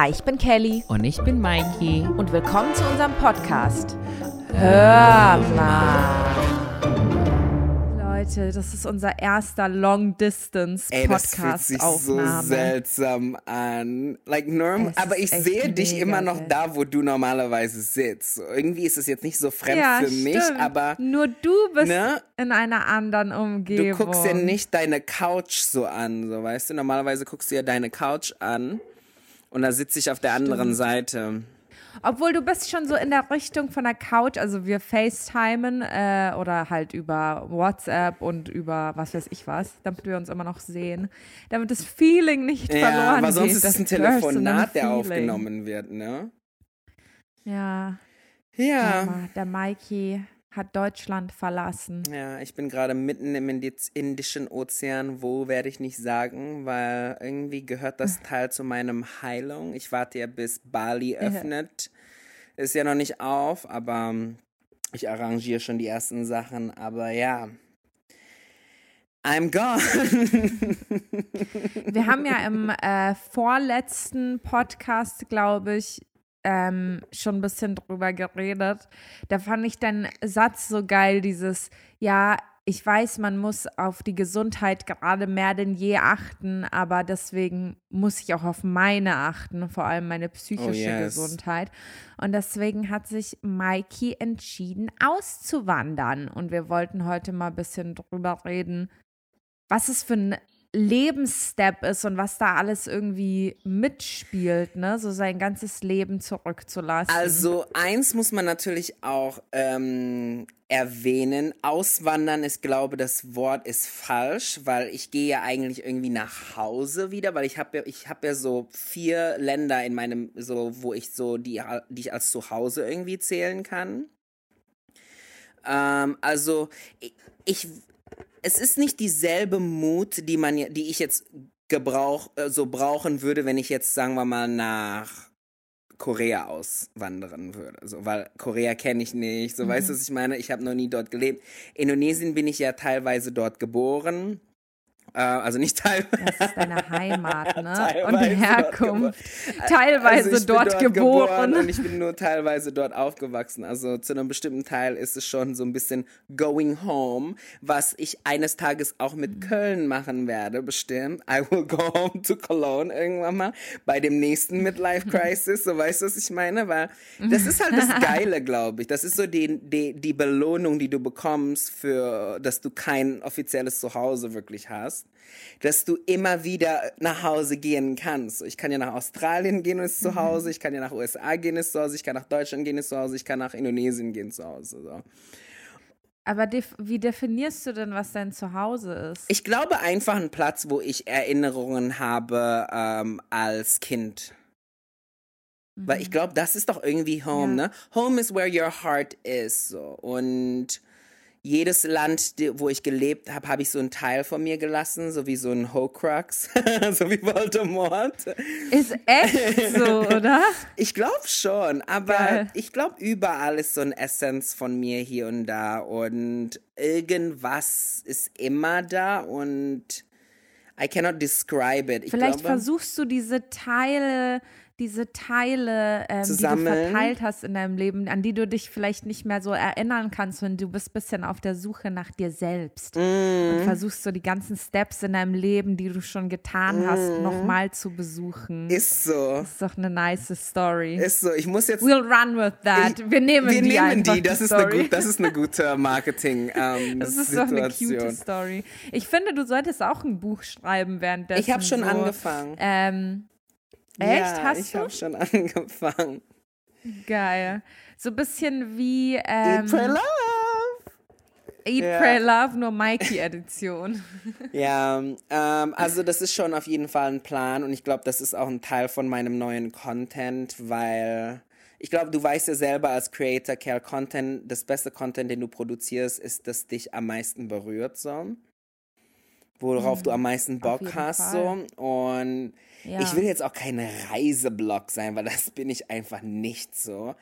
Hi, ich bin Kelly Und ich bin Mikey. und willkommen zu unserem Podcast. Hör mal. Leute, das ist unser erster Long Distance Ey, das fühlt sich Podcast so seltsam an. Like norm, Es aber ich sehe dich immer noch da, wo du normalerweise sitzt. So, irgendwie ist es jetzt nicht so fremd ja, für mich, stimmt. aber nur du bist ne? in einer anderen du Umgebung. guckst ja nicht deine Couch so an, so weißt du. Normalerweise guckst du ja deine Couch an und da sitze ich auf der anderen Seite. Obwohl du bist schon so in der Richtung von der Couch, also wir FaceTimen äh, oder halt über WhatsApp und über was weiß ich was, damit wir uns immer noch sehen, damit das Feeling nicht Ja, verloren aber sonst geht. ist es das ein Telefonat, der aufgenommen wird, ne? Ja, Ja. aber der Mikey hat Deutschland verlassen. Ja, ich bin gerade mitten im Indischen Ozean. Wo werde ich nicht sagen, weil irgendwie gehört das Teil zu meinem Heilung. Ich warte ja, bis Bali öffnet. Ist ja noch nicht auf, aber ähm, ich arrangiere schon die ersten Sachen. Aber ja, I'm gone. Wir haben ja im äh, vorletzten Podcast, glaube ich, ähm, schon ein bisschen drüber geredet. Da fand ich deinen Satz so geil, dieses, ja, ich weiß, man muss auf die Gesundheit gerade mehr denn je achten, aber deswegen muss ich auch auf meine achten, vor allem meine psychische Oh, yes. Gesundheit. Und deswegen hat sich Mikey entschieden, auszuwandern. Und wir wollten heute mal ein bisschen drüber reden, was es für ein Lebensstep ist und was da alles irgendwie mitspielt, ne? So sein ganzes Leben zurückzulassen. Also eins muss man natürlich auch ähm, erwähnen. Auswandern ist, glaube das Wort ist falsch, weil ich gehe ja eigentlich irgendwie nach Hause wieder, weil ich habe ja, ich habe ja so vier Länder in meinem, so wo ich so die, die ich als Zuhause irgendwie zählen kann. Ähm, also ich, ich, es ist nicht dieselbe Mut, die man, die ich jetzt gebrauch, äh, so brauchen würde, wenn ich jetzt, sagen wir mal, nach Korea auswandern würde. So, weil Korea kenne ich nicht. So, weißt du, was ich meine? Ich habe noch nie dort gelebt. Indonesien bin ich ja teilweise dort geboren. Äh, also nicht teilweise. das ist deine Heimat, ne? Teilweise und dort Herkunft. geboren. Teilweise Also bin dort, geboren. und ich bin nur teilweise dort aufgewachsen. Also zu einem bestimmten Teil ist es schon so ein bisschen going home, was ich eines Tages auch mit Köln machen werde, bestimmt. I will go home to Cologne irgendwann mal bei dem nächsten Midlife Crisis. So weißt du, was ich meine? Weil das ist halt das Geile, glaube ich. Das ist so die, die, die Belohnung, die du bekommst für, dass du kein offizielles Zuhause wirklich hast dass du immer wieder nach Hause gehen kannst. Ich kann ja nach Australien gehen und ist zu Hause, ich kann ja nach USA gehen ist zu Hause, ich kann nach Deutschland gehen ist zu Hause, ich kann nach Indonesien gehen zu Hause. So. Aber def wie definierst du denn, was dein Zuhause ist? Ich glaube einfach ein Platz, wo ich Erinnerungen habe ähm, als Kind. Weil ich glaube, das ist doch irgendwie Home, Ja. ne? Home is where your heart is. So. Und jedes Land, wo ich gelebt habe, habe ich so einen Teil von mir gelassen, so wie so ein Horcrux, so wie Voldemort. Ist echt so, oder? Ich glaube schon, aber Geil. ich glaube, überall ist so ein Essenz von mir hier und da und irgendwas ist immer da und I cannot describe it. Ich Vielleicht glaube, versuchst du diese Teile, diese Teile, ähm, die du verteilt hast in deinem Leben, an die du dich vielleicht nicht mehr so erinnern kannst, wenn du bist ein bisschen auf der Suche nach dir selbst Mm. und versuchst so die ganzen Steps in deinem Leben, die du schon getan hast, Mm. nochmal zu besuchen. ist so. ist doch eine nice Story. Ist so. Ich muss jetzt We'll run with that. Wir nehmen wir die nehmen einfach, die. Das ist, Story. eine gut, das ist eine gute Marketing ähm, Das ist doch eine Situation. cute Story. Ich finde, du solltest auch ein Buch schreiben währenddessen. Ich habe schon so, angefangen. Ähm, echt? Ja, Hast ich du? habe schon angefangen. Geil. So ein bisschen wie Eat, ähm, pray, love. Eat, Ja. Pray, Love, nur Mikey-Edition. Ja, ähm, also das ist schon auf jeden Fall ein Plan und ich glaube, das ist auch ein Teil von meinem neuen Content, weil ich glaube, du weißt ja selber als Creator, Kerl, Content, das beste Content, den du produzierst, ist, das dich am meisten berührt, so. Worauf du am meisten Bock Mhm. hast, Fall. so. Und Ja. ich will jetzt auch kein Reiseblog sein, weil das bin ich einfach nicht so.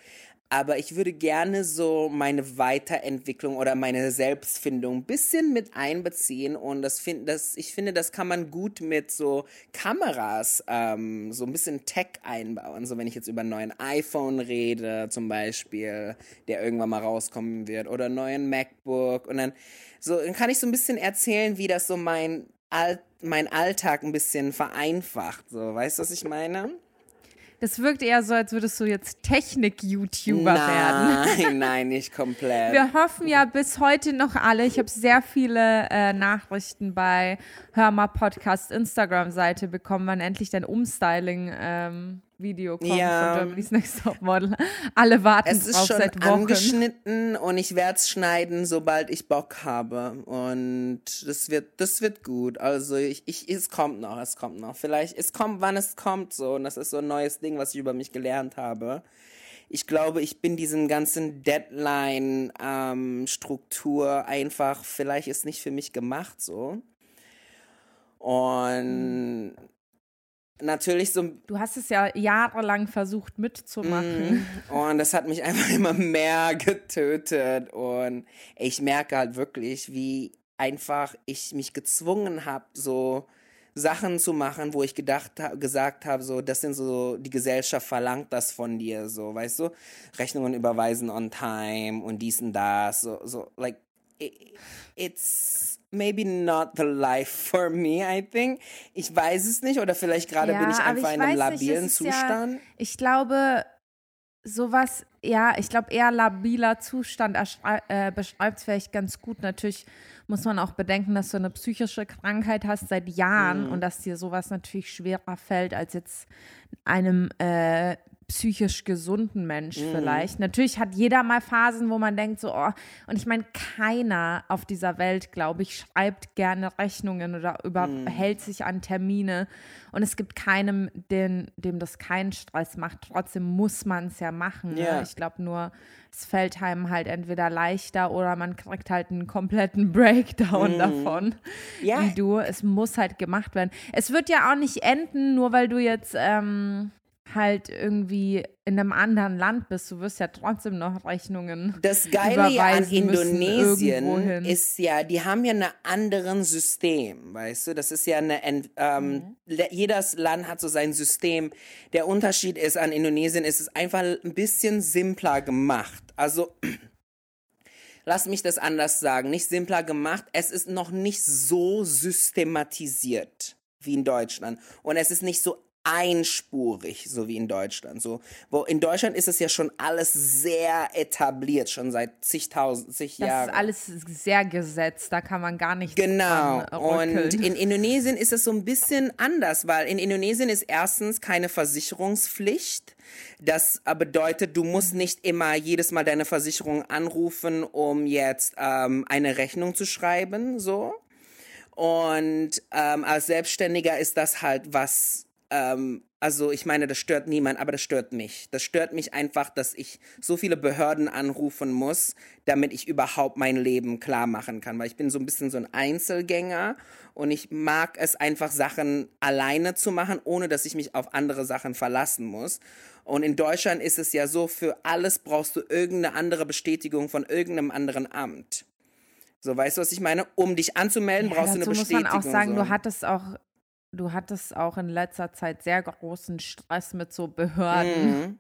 aber ich würde gerne so meine Weiterentwicklung oder meine Selbstfindung ein bisschen mit einbeziehen und das find, das, ich finde, das kann man gut mit so Kameras, ähm, so ein bisschen Tech einbauen. So wenn ich jetzt über einen neuen iPhone rede zum Beispiel, der irgendwann mal rauskommen wird oder einen neuen MacBook und dann so dann kann ich so ein bisschen erzählen, wie das so mein All mein Alltag ein bisschen vereinfacht. So, weißt du, was ich meine? Das wirkt eher so, als würdest du jetzt Technik-YouTuber werden. Nein, nein, nicht komplett. Wir hoffen ja bis heute noch alle. Ich habe sehr viele äh, Nachrichten bei Hörmer Podcast Instagram-Seite bekommen, wann endlich dein Umstyling ähm, Video kommt ja. von Germany's Next Top Model. Alle warten es ist schon seit Wochen. angeschnitten und ich werde es schneiden, sobald ich Bock habe. Und das wird, das wird gut. Also ich, ich, es kommt noch, es kommt noch. Vielleicht, es kommt, wann es kommt so. Und das ist so ein neues Ding, was ich über mich gelernt habe. Ich glaube, ich bin diesen ganzen Deadline-Struktur ähm, einfach, vielleicht ist nicht für mich gemacht so. Und natürlich so. Du hast es ja jahrelang versucht mitzumachen. Mm, und das hat mich einfach immer mehr getötet. Und ich merke halt wirklich, wie einfach ich mich gezwungen habe, so Sachen zu machen, wo ich gedacht gesagt habe, so, das sind so, die Gesellschaft verlangt das von dir, so, weißt du? Rechnungen überweisen on time und dies und das, so, so, like, it's maybe not the life for me, I think. Ich weiß es nicht oder vielleicht gerade ja, bin ich einfach ich in einem labilen nicht, Zustand. Ja, ich glaube, sowas, ja, ich glaube eher labiler Zustand äh, beschreibt es vielleicht ganz gut. Natürlich muss man auch bedenken, dass du eine psychische Krankheit hast seit Jahren mhm. und dass dir sowas natürlich schwerer fällt als jetzt einem äh, psychisch gesunden Mensch mhm. vielleicht. Natürlich hat jeder mal Phasen, wo man denkt so, oh, und ich meine, keiner auf dieser Welt, glaube ich, schreibt gerne Rechnungen oder überhält mhm. sich an Termine. Und es gibt keinem, den, dem das keinen Stress macht. Trotzdem muss man es ja machen. Yeah. Ne? Ich glaube nur, es fällt einem halt entweder leichter oder man kriegt halt einen kompletten Breakdown mhm. davon. Ja. Wie du. Es muss halt gemacht werden. Es wird ja auch nicht enden, nur weil du jetzt ähm, halt irgendwie in einem anderen Land bist, du wirst ja trotzdem noch Rechnungen. Das Geile ja an Indonesien ist ja, die haben ja ein anderes System, weißt du? Das ist ja eine, ähm, mhm. jedes Land hat so sein System. Der Unterschied ist an Indonesien ist es einfach ein bisschen simpler gemacht. Also lass mich das anders sagen, nicht simpler gemacht. Es ist noch nicht so systematisiert wie in Deutschland und es ist nicht so einspurig, so wie in Deutschland. So, wo in Deutschland ist es ja schon alles sehr etabliert, schon seit zigtausend, zig Jahren. Das ist alles sehr gesetzt, da kann man gar nicht. Genau. Und in Indonesien ist es so ein bisschen anders, weil in Indonesien ist erstens keine Versicherungspflicht. Das bedeutet, du musst nicht immer jedes Mal deine Versicherung anrufen, um jetzt ähm, eine Rechnung zu schreiben, so. Und ähm, als Selbstständiger ist das halt was ähm, also ich meine, das stört niemand, aber das stört mich. Das stört mich einfach, dass ich so viele Behörden anrufen muss, damit ich überhaupt mein Leben klar machen kann. Weil ich bin so ein bisschen so ein Einzelgänger und ich mag es einfach, Sachen alleine zu machen, ohne dass ich mich auf andere Sachen verlassen muss. Und in Deutschland ist es ja so, für alles brauchst du irgendeine andere Bestätigung von irgendeinem anderen Amt. So, weißt du, was ich meine? Um dich anzumelden, ja, brauchst du eine Bestätigung. muss man auch sagen, so. du hattest auch du hattest auch in letzter Zeit sehr großen Stress mit so Behörden. Mhm.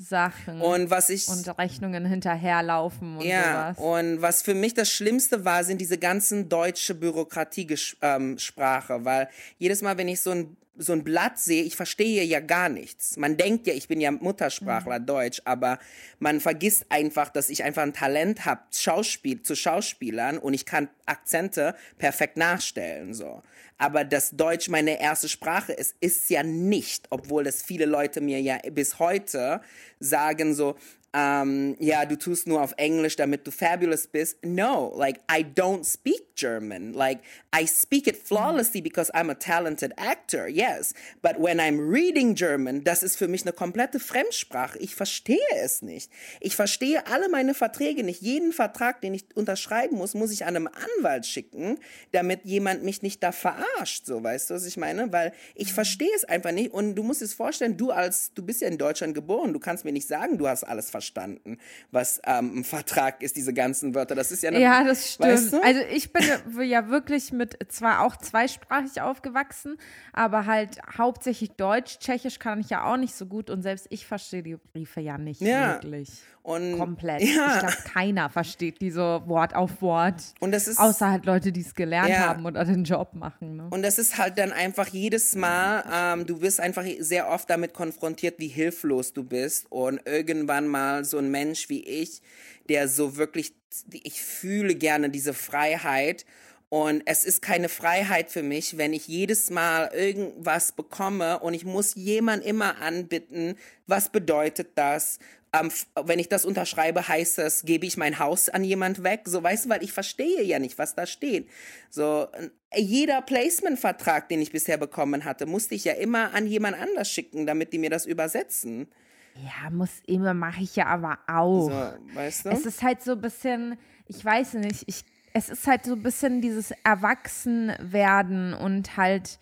Sachen und was ich und Rechnungen hinterherlaufen und ja sowas. und was für mich das Schlimmste war sind diese ganzen deutsche Bürokratiesprache ähm, weil jedes Mal wenn ich so ein so ein Blatt sehe, ich verstehe ja gar nichts. Man denkt ja, ich bin ja Muttersprachler mhm. Deutsch, aber man vergisst einfach, dass ich einfach ein Talent habe, Schauspiel zu Schauspielern und ich kann Akzente perfekt nachstellen so. Aber dass Deutsch meine erste Sprache ist, ist ja nicht, obwohl es viele Leute mir ja bis heute sagen so, um, ja, du tust nur auf Englisch, damit du fabulous bist. No, like, I don't speak German. Like, I speak it flawlessly because I'm a talented actor, yes. But when I'm reading German, das ist für mich eine komplette Fremdsprache. Ich verstehe es nicht. Ich verstehe alle meine Verträge nicht. Jeden Vertrag, den ich unterschreiben muss, muss ich an einem Anwalt schicken, damit jemand mich nicht da verarscht. So, weißt du, was ich meine? Weil ich verstehe es einfach nicht. Und du musst es vorstellen, du als, du bist ja in Deutschland geboren, du kannst mir nicht sagen, du hast alles verstanden verstanden, was ähm, ein Vertrag ist, diese ganzen Wörter. Das ist ja eine, Ja, das stimmt. Weißt du? Also ich bin ja wirklich mit zwar auch zweisprachig aufgewachsen, aber halt hauptsächlich Deutsch, Tschechisch kann ich ja auch nicht so gut und selbst ich verstehe die Briefe ja nicht Ja. wirklich. Und Komplett. Ja. Ich glaube, keiner versteht die so Wort auf Wort. Und das ist Außer halt Leute, die es gelernt Ja. haben oder den Job machen. Ne? Und das ist halt dann einfach jedes Mal, ähm, du wirst einfach sehr oft damit konfrontiert, wie hilflos du bist. Und irgendwann mal so ein Mensch wie ich, der so wirklich, ich fühle gerne diese Freiheit. Und es ist keine Freiheit für mich, wenn ich jedes Mal irgendwas bekomme und ich muss jemand immer anbitten, was bedeutet das? Ähm, wenn ich das unterschreibe, heißt das, gebe ich mein Haus an jemand weg? So, weißt du, weil ich verstehe ja nicht, was da steht. So, jeder Placement-Vertrag, den ich bisher bekommen hatte, musste ich ja immer an jemand anders schicken, damit die mir das übersetzen. Ja, muss immer, mache ich ja aber auch. So, weißt du? Es ist halt so ein bisschen, ich weiß nicht, ich, es ist halt so ein bisschen dieses Erwachsenwerden und halt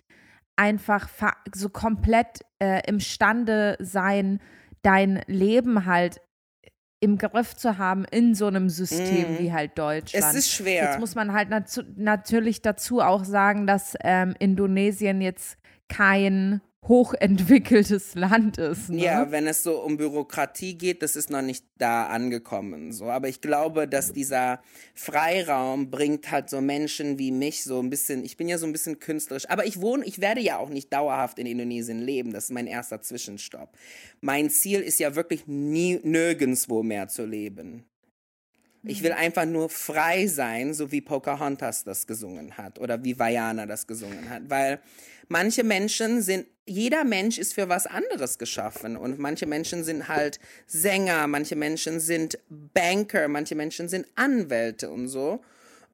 einfach so komplett äh, imstande sein, dein Leben halt im Griff zu haben in so einem System wie halt Deutschland. Es ist schwer. Jetzt muss man halt natu natürlich dazu auch sagen, dass ähm, Indonesien jetzt kein hochentwickeltes Land ist. Ne? Ja, wenn es so um Bürokratie geht, das ist noch nicht da angekommen. So, aber ich glaube, dass dieser Freiraum bringt halt so Menschen wie mich so ein bisschen. Ich bin ja so ein bisschen künstlerisch, aber ich wohne, ich werde ja auch nicht dauerhaft in Indonesien leben. Das ist mein erster Zwischenstopp. Mein Ziel ist ja wirklich nie nirgendwo mehr zu leben. Ich will einfach nur frei sein, so wie Pocahontas das gesungen hat oder wie Vajana das gesungen hat, weil manche Menschen sind, jeder Mensch ist für was anderes geschaffen und manche Menschen sind halt Sänger, manche Menschen sind Banker, manche Menschen sind Anwälte und so.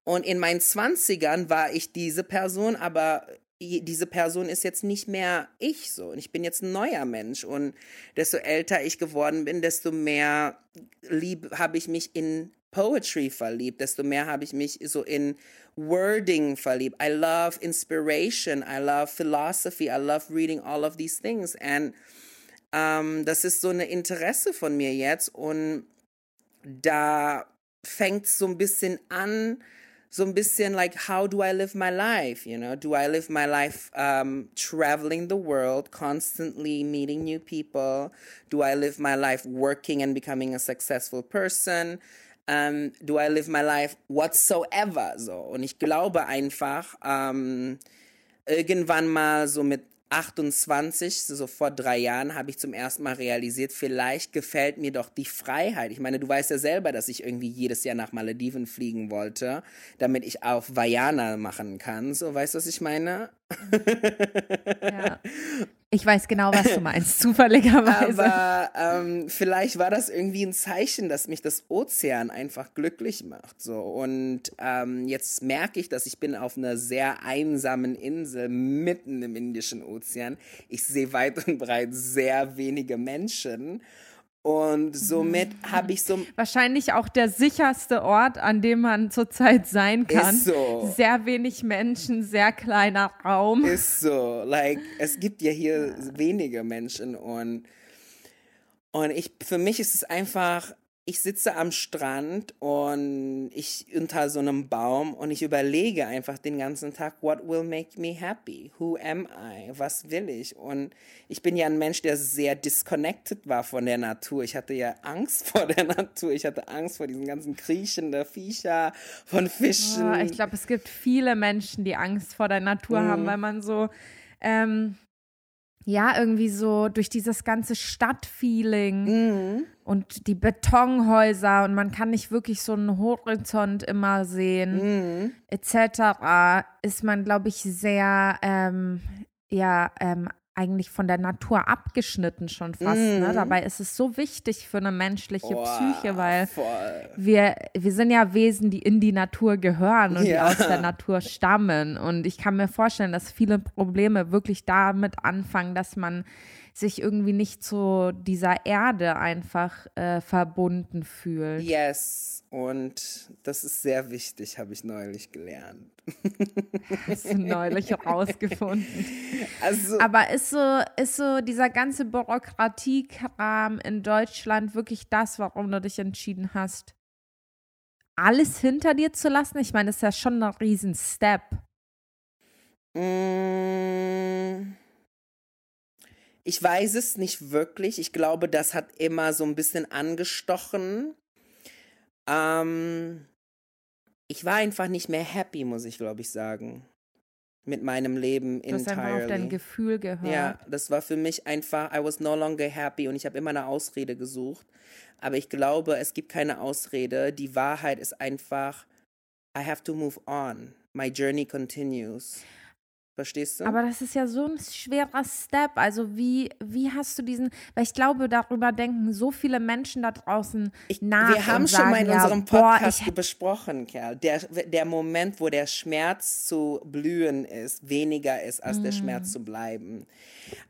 Und in meinen Zwanzigern war ich diese Person, aber diese Person ist jetzt nicht mehr ich so. Und ich bin jetzt ein neuer Mensch. Und desto älter ich geworden bin, desto mehr lieb habe ich mich in Poetry verliebt, desto mehr habe ich mich so in Wording verliebt. I love inspiration, I love philosophy, I love reading all of these things. And ähm, das ist so eine Interesse von mir jetzt. Und da fängt so ein bisschen an, so ein bisschen like, how do I live my life? You know, do I live my life um, traveling the world, constantly meeting new people? Do I live my life working and becoming a successful person? Um, do I live my life whatsoever? So. Und ich glaube einfach, ähm, irgendwann mal so mit 28, so vor drei Jahren, habe ich zum ersten Mal realisiert, vielleicht gefällt mir doch die Freiheit. Ich meine, du weißt ja selber, dass ich irgendwie jedes Jahr nach Malediven fliegen wollte, damit ich auf Vajana machen kann. So, weißt du, was ich meine? Ja. Ich weiß genau, was du meinst, zufälligerweise. Aber ähm, vielleicht war das irgendwie ein Zeichen, dass mich das Ozean einfach glücklich macht. So. Und ähm, jetzt merke ich, dass ich bin auf einer sehr einsamen Insel mitten im Indischen Ozean. Ich sehe weit und breit sehr wenige Menschen. Und somit habe ich so Wahrscheinlich auch der sicherste Ort, an dem man zurzeit sein kann. Ist so. Sehr wenig Menschen, sehr kleiner Raum. Ist so, like, es gibt ja hier wenige Menschen und, und ich, für mich ist es einfach, ich sitze am Strand und ich unter so einem Baum und ich überlege einfach den ganzen Tag, what will make me happy? Who am I? Was will ich? Und ich bin ja ein Mensch, der sehr disconnected war von der Natur. Ich hatte ja Angst vor der Natur. Ich hatte Angst vor diesen ganzen kriechenden Viecher, von Fischen. Ah, ich glaube, es gibt viele Menschen, die Angst vor der Natur Mhm. haben, weil man so, ähm, ja, irgendwie so durch dieses ganze Stadtfeeling Mhm. und die Betonhäuser und man kann nicht wirklich so einen Horizont immer sehen, Mhm. etc., ist man, glaube ich, sehr, ähm, ja, ähm, eigentlich von der Natur abgeschnitten schon fast. Ne? Mhm. Dabei ist es so wichtig für eine menschliche Boah, Psyche, weil voll. wir, wir sind ja Wesen, die in die Natur gehören und Ja. die aus der Natur stammen. Und ich kann mir vorstellen, dass viele Probleme wirklich damit anfangen, dass man sich irgendwie nicht zu dieser Erde einfach äh, verbunden fühlt. Yes, und das ist sehr wichtig, habe ich neulich gelernt. Hast du neulich herausgefunden. Also, Aber ist so, ist so dieser ganze Bürokratiekram in Deutschland wirklich das, warum du dich entschieden hast, alles hinter dir zu lassen? Ich meine, das ist ja schon ein Riesen-Step. Mm, ich weiß es nicht wirklich. Ich glaube, das hat immer so ein bisschen angestochen. Ähm, ich war einfach nicht mehr happy, muss ich glaube ich sagen. Mit meinem Leben du hast entirely. einfach auf dein Gefühl gehört. Ja, das war für mich einfach, I was no longer happy und ich habe immer eine Ausrede gesucht. Aber ich glaube, es gibt keine Ausrede. Die Wahrheit ist einfach, I have to move on. My journey continues. Verstehst du? Aber das ist ja so ein schwerer Step. Also wie, wie hast du diesen, weil ich glaube, darüber denken so viele Menschen da draußen ich, nach. Wir haben schon mal in ja, unserem Podcast boah, besprochen, Kerl. Der, der Moment, wo der Schmerz zu blühen ist, weniger ist, als mm. der Schmerz zu bleiben.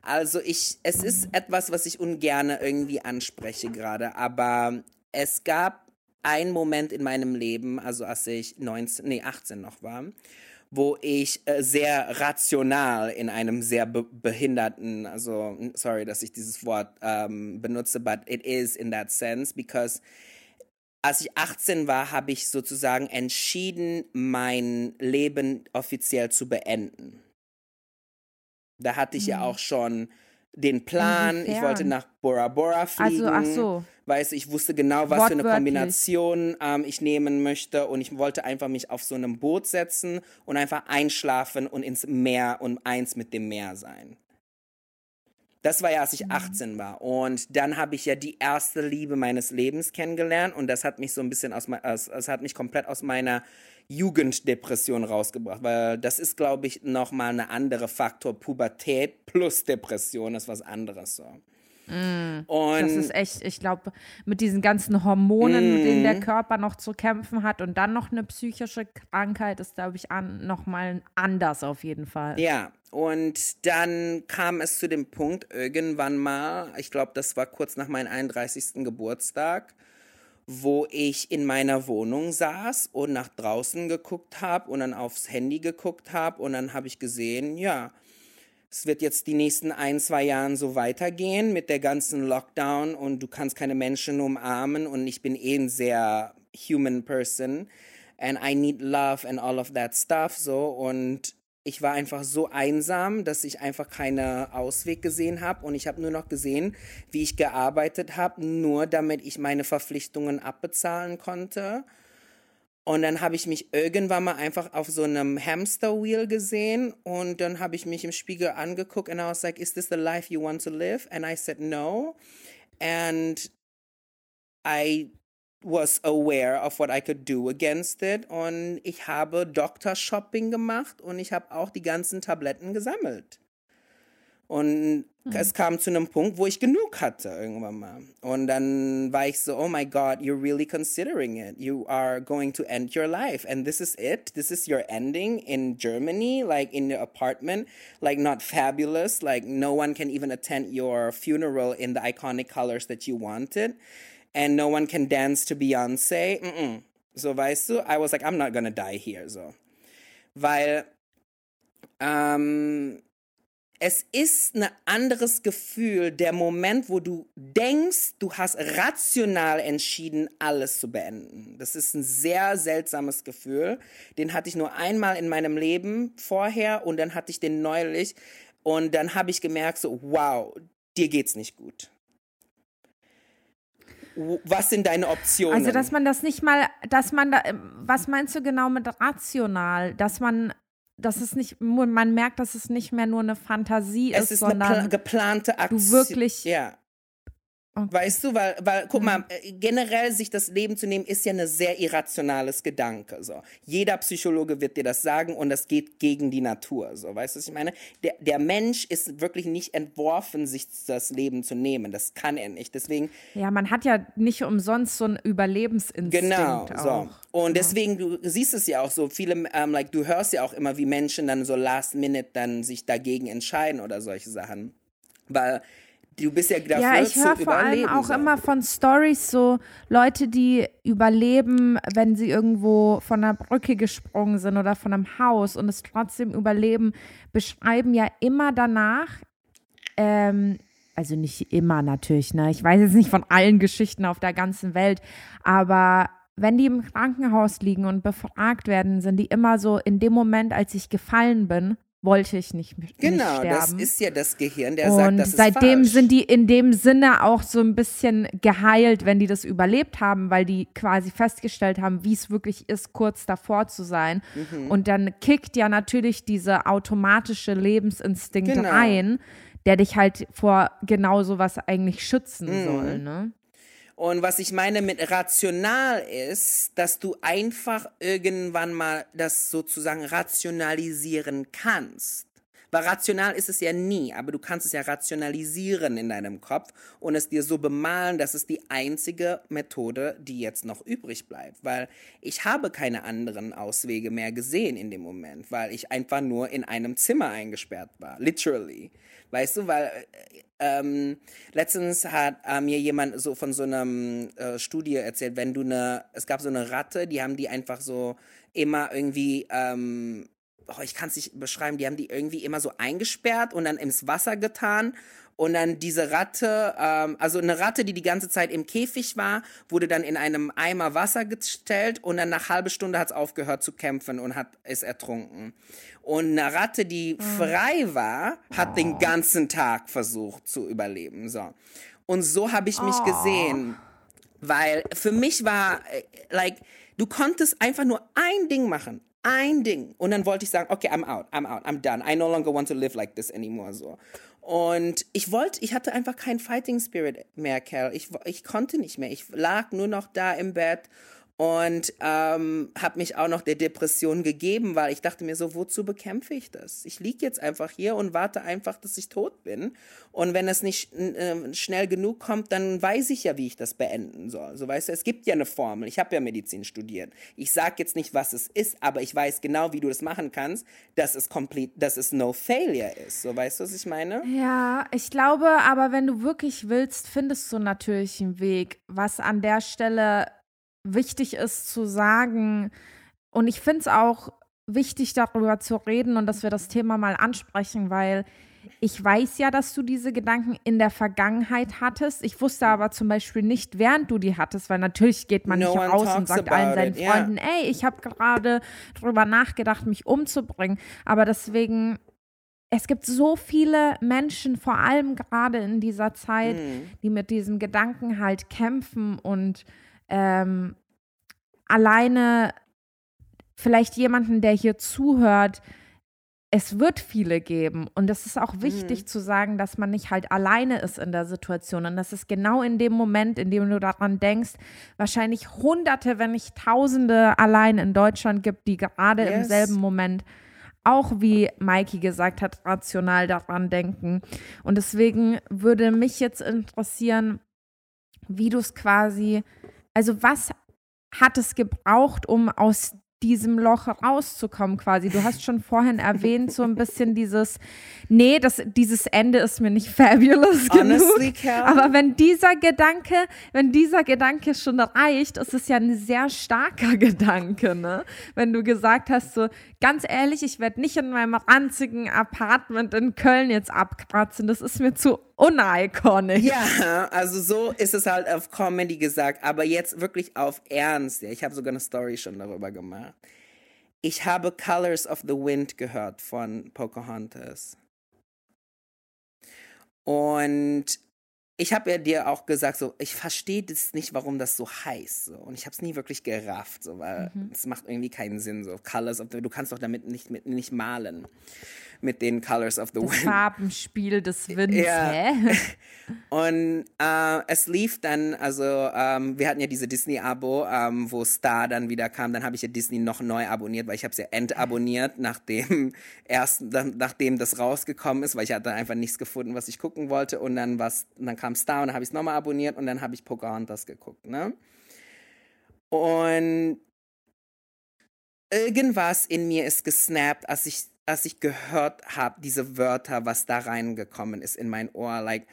Also ich, es ist etwas, was ich ungern irgendwie anspreche gerade, aber es gab einen Moment in meinem Leben, also als ich 19, nee, 18 noch war, wo ich äh, sehr rational in einem sehr be behinderten, also sorry, dass ich dieses Wort ähm, benutze, but it is in that sense, because als ich 18 war, habe ich sozusagen entschieden, mein Leben offiziell zu beenden. Da hatte ich mhm. ja auch schon den Plan, Inwiefern? ich wollte nach Bora Bora fliegen. Also, ach so. Weißt ich wusste genau, was für eine Kombination ähm, ich nehmen möchte und ich wollte einfach mich auf so einem Boot setzen und einfach einschlafen und ins Meer und eins mit dem Meer sein. Das war ja, als ich 18 mhm. war. Und dann habe ich ja die erste Liebe meines Lebens kennengelernt und das hat mich so ein bisschen aus, das hat mich komplett aus meiner Jugenddepression rausgebracht, weil das ist, glaube ich, nochmal eine andere Faktor. Pubertät plus Depression ist was anderes so. Mm, das ist echt, ich glaube, mit diesen ganzen Hormonen, mm, mit denen der mm. Körper noch zu kämpfen hat und dann noch eine psychische Krankheit, ist, glaube ich, an, nochmal anders auf jeden Fall. Ja, und dann kam es zu dem Punkt irgendwann mal, ich glaube, das war kurz nach meinem 31. Geburtstag, wo ich in meiner Wohnung saß und nach draußen geguckt habe und dann aufs Handy geguckt habe und dann habe ich gesehen, ja, es wird jetzt die nächsten ein, zwei Jahren so weitergehen mit der ganzen Lockdown und du kannst keine Menschen umarmen und ich bin eh ein sehr human person. And I need love and all of that stuff so. Und ich war einfach so einsam, dass ich einfach keinen Ausweg gesehen habe und ich habe nur noch gesehen, wie ich gearbeitet habe, nur damit ich meine Verpflichtungen abbezahlen konnte. Und dann habe ich mich irgendwann mal einfach auf so einem Hamster-Wheel gesehen und dann habe ich mich im Spiegel angeguckt und I was like, is this the life you want to live? And I said no. And I was aware of what I could do against it und ich habe Doctor Shopping gemacht und ich habe auch die ganzen Tabletten gesammelt. Und. Es kam zu einem Punkt, wo ich genug hatte irgendwann mal. Und dann war ich so, oh my God, you're really considering it. You are going to end your life. And this is it. This is your ending in Germany, like in your apartment, like not fabulous. Like no one can even attend your funeral in the iconic colors that you wanted. and no one can dance to Beyonce. Mm -mm. So, weißt du, I was like, I'm not gonna die here, so. Weil, ähm, es ist ein anderes Gefühl, der Moment, wo du denkst, du hast rational entschieden, alles zu beenden. Das ist ein sehr seltsames Gefühl. Den hatte ich nur einmal in meinem Leben vorher und dann hatte ich den neulich und dann habe ich gemerkt, so, wow, dir geht's nicht gut was sind deine Optionen? Also, dass man das nicht mal, dass man da, was meinst du genau mit rational? Dass man, dass es nicht, man merkt, dass es nicht mehr nur eine Fantasie es ist, ist sondern eine geplante Aktion. Du wirklich, ja. Okay. Weißt du, weil, weil, guck mhm. mal, äh, generell sich das Leben zu nehmen, ist ja ein sehr irrationales Gedanke. So. Jeder Psychologe wird dir das sagen und das geht gegen die Natur. So. Weißt du, was ich meine? Der, der Mensch ist wirklich nicht entworfen, sich das Leben zu nehmen. Das kann er nicht. Deswegen. Ja, man hat ja nicht umsonst so einen Überlebensinstinkt. Genau, auch. so. Und deswegen, du siehst es ja auch so, viele, um, ähm, like, du hörst ja auch immer, wie Menschen dann so last minute dann sich dagegen entscheiden oder solche Sachen. Weil Du bist ja dafür Ja, ich höre vor allem auch so. immer von Stories so Leute, die überleben, wenn sie irgendwo von einer Brücke gesprungen sind oder von einem Haus und es trotzdem überleben, beschreiben ja immer danach, ähm, also nicht immer natürlich, ne? Ich weiß jetzt nicht von allen Geschichten auf der ganzen Welt, aber wenn die im Krankenhaus liegen und befragt werden, sind die immer so in dem Moment, als ich gefallen bin, wollte ich nicht, nicht Genau, sterben. das ist ja das Gehirn, der und sagt, das ist seitdem falsch. sind die in dem Sinne auch so ein bisschen geheilt, wenn die das überlebt haben, weil die quasi festgestellt haben, wie es wirklich ist, kurz davor zu sein. Mhm. Und dann kickt ja natürlich dieser automatische Lebensinstinkt Genau. rein, der dich halt vor genau sowas eigentlich schützen Mhm. soll. Ne? Und was ich meine mit rational ist, dass du einfach irgendwann mal das sozusagen rationalisieren kannst. Weil rational ist es ja nie, aber du kannst es ja rationalisieren in deinem Kopf und es dir so bemalen, dass es die einzige Methode, die jetzt noch übrig bleibt. Weil ich habe keine anderen Auswege mehr gesehen in dem Moment, weil ich einfach nur in einem Zimmer eingesperrt war. Literally. Weißt du, weil äh, ähm, letztens hat äh, mir jemand so von so einer äh, Studie erzählt, wenn du eine, es gab so eine Ratte, die haben die einfach so immer irgendwie, ähm, oh, ich kann es nicht beschreiben, die haben die irgendwie immer so eingesperrt und dann ins Wasser getan. Und dann diese Ratte, ähm, also eine Ratte, die die ganze Zeit im Käfig war, wurde dann in einem Eimer Wasser gestellt und dann nach halbe Stunde hat es aufgehört zu kämpfen und hat ist ertrunken. Und eine Ratte, die frei war, hat den ganzen Tag versucht zu überleben. So. Und so habe ich mich gesehen. Weil für mich war, äh, like, du konntest einfach nur ein Ding machen. Ein Ding. Und dann wollte ich sagen, okay, I'm out, I'm out, I'm done. I no longer want to live like this anymore. So. Und ich wollte, ich hatte einfach keinen Fighting Spirit mehr, Cal. Ich, ich konnte nicht mehr. Ich lag nur noch da im Bett und ähm, habe mich auch noch der Depression gegeben, weil ich dachte mir so, wozu bekämpfe ich das? Ich liege jetzt einfach hier und warte einfach, dass ich tot bin. Und wenn es nicht äh, schnell genug kommt, dann weiß ich ja, wie ich das beenden soll. So weißt du, es gibt ja eine Formel. Ich habe ja Medizin studiert. Ich sage jetzt nicht, was es ist, aber ich weiß genau, wie du das machen kannst, dass es complete, dass es no failure ist. So weißt du, was ich meine? Ja, ich glaube, aber wenn du wirklich willst, findest du natürlich einen Weg. Was an der Stelle wichtig ist zu sagen, und ich finde es auch wichtig, darüber zu reden und dass wir das Thema mal ansprechen, weil ich weiß ja, dass du diese Gedanken in der Vergangenheit hattest. Ich wusste aber zum Beispiel nicht, während du die hattest, weil natürlich geht man No nicht raus und sagt allen seinen it. Freunden, ey, ich habe gerade drüber nachgedacht, mich umzubringen. Aber deswegen es gibt so viele Menschen, vor allem gerade in dieser Zeit, Mhm. die mit diesem Gedanken halt kämpfen und ähm, alleine vielleicht jemanden, der hier zuhört, es wird viele geben. Und es ist auch wichtig zu sagen, dass man nicht halt alleine ist in der Situation. Und dass es genau in dem Moment, in dem du daran denkst, wahrscheinlich Hunderte, wenn nicht Tausende allein in Deutschland gibt, die gerade im Yes. selben Moment auch, wie Mikey gesagt hat, rational daran denken. Und deswegen würde mich jetzt interessieren, wie du es quasi, also was hat es gebraucht, um aus diesem Loch rauszukommen quasi. Du hast schon vorhin erwähnt, so ein bisschen dieses, nee, das, dieses Ende ist mir nicht fabulous Honestly, genug. Cal? Aber wenn dieser Gedanke, wenn dieser Gedanke schon reicht, ist es ja ein sehr starker Gedanke, ne? Wenn du gesagt hast, so, ganz ehrlich, ich werde nicht in meinem ranzigen Apartment in Köln jetzt abkratzen, das ist mir zu uniconic. Ja, also so ist es halt auf Comedy gesagt, aber jetzt wirklich auf Ernst. Ja, ich habe sogar eine Story schon darüber gemacht. Ich habe Colors of the Wind gehört von Pocahontas. Und ich habe ja dir auch gesagt, so, ich verstehe das nicht, warum das so heißt. So. Und ich habe es nie wirklich gerafft, so, weil es macht irgendwie keinen Sinn. So. Colors of the Du kannst doch damit nicht, mit, nicht malen. Mit den Colors of the Das Wind. Farbenspiel des Winds, Ja. hä? Und äh, es lief dann, also ähm, wir hatten ja diese Disney-Abo, ähm, wo Star dann wieder kam. Dann habe ich ja Disney noch neu abonniert, weil ich habe es ja entabonniert, nachdem erst, dann, nachdem das rausgekommen ist, weil ich hatte einfach nichts gefunden, was ich gucken wollte. Und dann was, dann kam Star und dann habe ich es nochmal abonniert und dann habe ich Pocahontas geguckt, ne? Und irgendwas in mir ist gesnappt, als ich, als ich gehört habe, diese Wörter, was da reingekommen ist in mein Ohr. Like,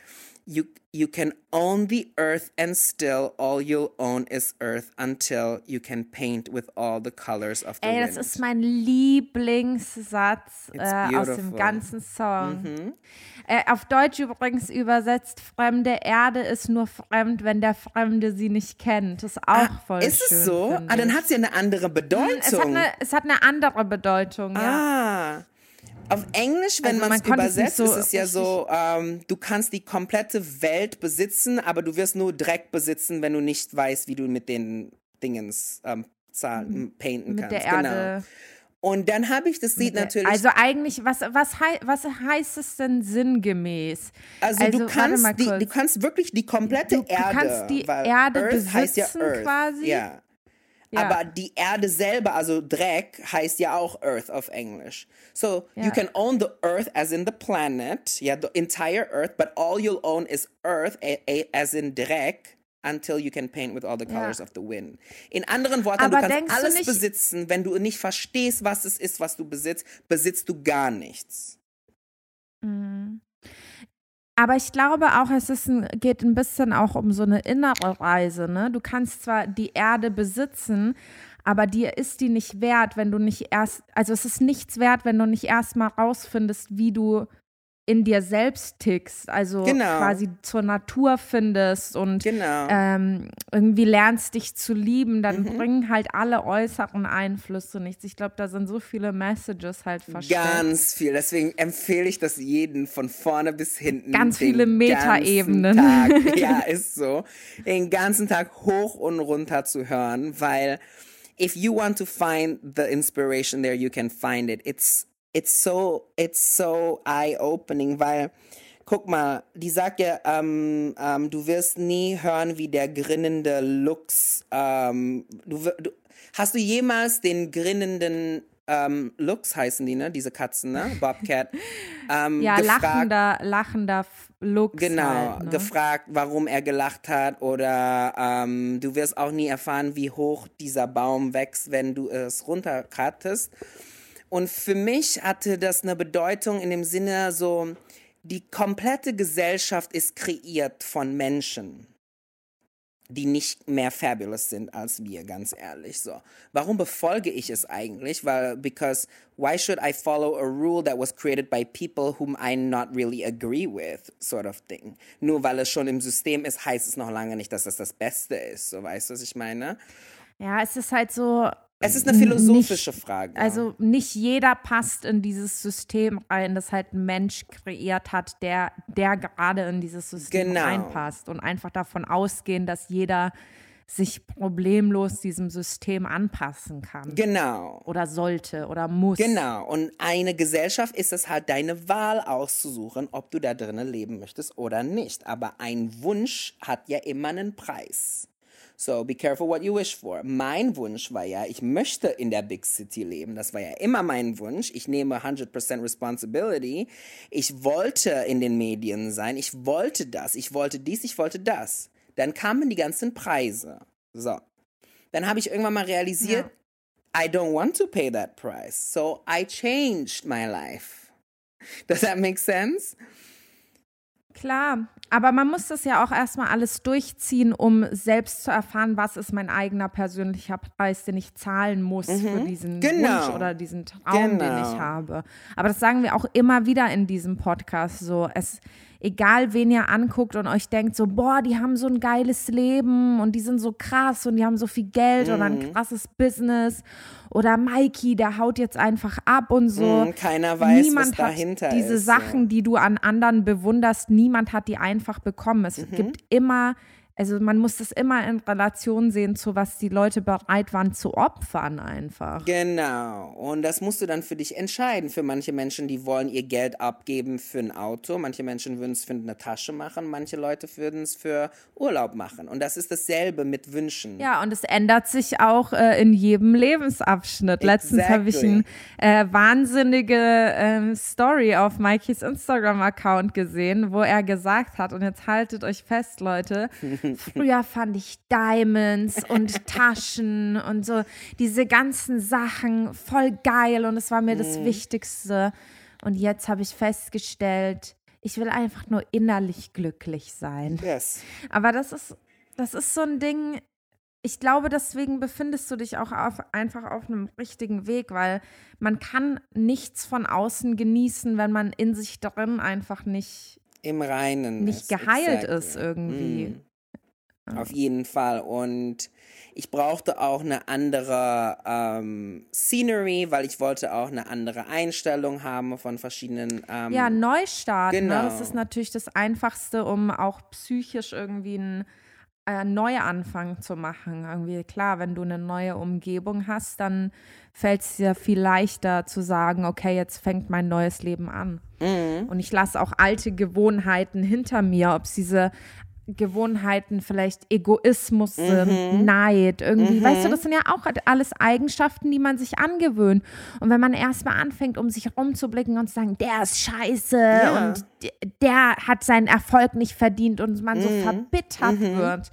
you you can own the earth and still all you'll own is earth until you can paint with all the colors of the Ey, wind. das ist mein Lieblingssatz äh, aus dem ganzen Song. Äh, auf Deutsch übrigens übersetzt, fremde Erde ist nur fremd, wenn der Fremde sie nicht kennt. Das ist auch voll ist schön. es so? Ah, dann hat sie eine andere Bedeutung. es hat, eine, es hat eine andere Bedeutung, ja. Auf Englisch, wenn Also man es übersetzt, so ist es ja so, ähm, du kannst die komplette Welt besitzen, aber du wirst nur Dreck besitzen, wenn du nicht weißt, wie du mit den Dingens ähm, zahlen, painten Mit kannst. der Erde. Genau. Und dann habe ich das Lied natürlich. Also eigentlich, was, was, hei was heißt es denn sinngemäß? Also, du, warte kannst die, du kannst wirklich die komplette Du- du Erde. kannst die Erde Earth ja besitzen Earth. quasi? Ja. Ja. Aber die Erde selber, also Dreck, heißt ja auch Earth auf Englisch. So you Ja. can own the Earth as in the planet, yeah, the entire Earth, but all you'll own is Earth as in Dreck. Until you can paint with all the colors of the wind. In anderen Worten, Aber du kannst du alles nicht- besitzen. Wenn du nicht verstehst, was es ist, was du besitzt, besitzt du gar nichts. Aber ich glaube auch, es ist ein, geht ein bisschen auch um so eine innere Reise. Ne? Du kannst zwar die Erde besitzen, aber dir ist die nicht wert, wenn du nicht erst, also es ist nichts wert, wenn du nicht erst mal rausfindest, wie du in dir selbst tickst, also Genau. quasi zur Natur findest und Genau. ähm, irgendwie lernst dich zu lieben, dann Mhm. bringen halt alle äußeren Einflüsse nichts. Ich glaube, da sind so viele Messages halt versteckt. Ganz viel. Deswegen empfehle ich das jeden von vorne bis hinten. Ganz viele Metaebenen. Ja, ist so. Den ganzen Tag hoch und runter zu hören, weil if you want to find the inspiration there, you can find it. It's it's so it's so eye opening, weil Guck mal, die sagt ja, ähm, ähm, du wirst nie hören, wie der grinnende Lux. Ähm, du, du, hast du jemals den grinnenden ähm, Lux heißen die, ne? Diese Katzen, ne? Bobcat. Ähm, Ja, gefragt, lachender, lachender Lux. Genau, halt, ne? gefragt, warum er gelacht hat oder ähm, du wirst auch nie erfahren, wie hoch dieser Baum wächst, wenn du es runterkrattest. Und für mich hatte das eine Bedeutung in dem Sinne so, die komplette Gesellschaft ist kreiert von Menschen, die nicht mehr fabulous sind als wir, ganz ehrlich. So, warum befolge ich es eigentlich? Weil, because why should I follow a rule that was created by people whom I not really agree with, sort of thing? Nur weil es schon im System ist, heißt es noch lange nicht, dass das das Beste ist. So, weißt du, was ich meine? Ja, es ist halt so. Es ist eine philosophische nicht, Frage. Also nicht jeder passt in dieses System rein, das halt ein Mensch kreiert hat, der, der gerade in dieses System Genau. reinpasst und einfach davon ausgehen, dass jeder sich problemlos diesem System anpassen kann. genau. oder sollte oder muss. Genau. Und eine Gesellschaft ist es halt deine Wahl auszusuchen, ob du da drinnen leben möchtest oder nicht. Aber ein Wunsch hat ja immer einen Preis. So be careful what you wish for. Mein Wunsch war ja, ich möchte in der Big City leben. Das war ja immer mein Wunsch. Ich nehme 100% Responsibility. Ich wollte in den Medien sein. Ich wollte das. Ich wollte dies. Ich wollte das. Dann kamen die ganzen Preise. So. Dann habe ich irgendwann mal realisiert, I don't want to pay that price. So I changed my life. Does that make sense? Klar, aber man muss das ja auch erstmal alles durchziehen, um selbst zu erfahren, was ist mein eigener persönlicher Preis, den ich zahlen muss für diesen Genau. Wunsch oder diesen Traum, den Genau. ich habe. Aber das sagen wir auch immer wieder in diesem Podcast so. Es egal wen ihr anguckt und euch denkt so, boah, die haben so ein geiles Leben und die sind so krass und die haben so viel Geld oder Mhm. ein krasses Business oder Mikey, der haut jetzt einfach ab und so. Mm, keiner weiß, niemand was dahinter hat diese ist, Sachen, ja. die du an anderen bewunderst, niemand hat die einfach bekommen. Es Mhm. gibt immer, also man muss das immer in Relation sehen zu was die Leute bereit waren zu opfern einfach. Genau. Und das musst du dann für dich entscheiden. Für manche Menschen, die wollen ihr Geld abgeben für ein Auto. Manche Menschen würden es für eine Tasche machen. Manche Leute würden es für Urlaub machen. Und das ist dasselbe mit Wünschen. Ja, und es ändert sich auch äh, in jedem Lebensabschnitt. Letztens habe ich eine äh, wahnsinnige ähm, Story auf Mikeys Instagram-Account gesehen, wo er gesagt hat, und jetzt haltet euch fest, Leute, früher fand ich Diamonds und Taschen und so diese ganzen Sachen voll geil und es war mir das Wichtigste. Und jetzt habe ich festgestellt, ich will einfach nur innerlich glücklich sein. Yes. Aber das ist, das ist so ein Ding, ich glaube, deswegen befindest du dich auch auf, einfach auf einem richtigen Weg, weil man kann nichts von außen genießen, wenn man in sich drin einfach nicht im Reinen nicht ist, geheilt exactly. ist irgendwie. Mm. Auf jeden Fall. Und ich brauchte auch eine andere ähm, Scenery, weil ich wollte auch eine andere Einstellung haben von verschiedenen. Ähm, Ja, Neustart, Genau. ne? das ist natürlich das Einfachste, um auch psychisch irgendwie einen äh, Neuanfang zu machen. Irgendwie klar, wenn du eine neue Umgebung hast, dann fällt es dir viel leichter zu sagen, okay, jetzt fängt mein neues Leben an. Mhm. Und ich lasse auch alte Gewohnheiten hinter mir, ob es diese Gewohnheiten vielleicht Egoismus sind, Neid, irgendwie. Weißt du, das sind ja auch alles Eigenschaften, die man sich angewöhnt. Und wenn man erstmal anfängt, um sich rumzublicken und zu sagen, der ist scheiße Ja. und der hat seinen Erfolg nicht verdient und man so verbittert wird.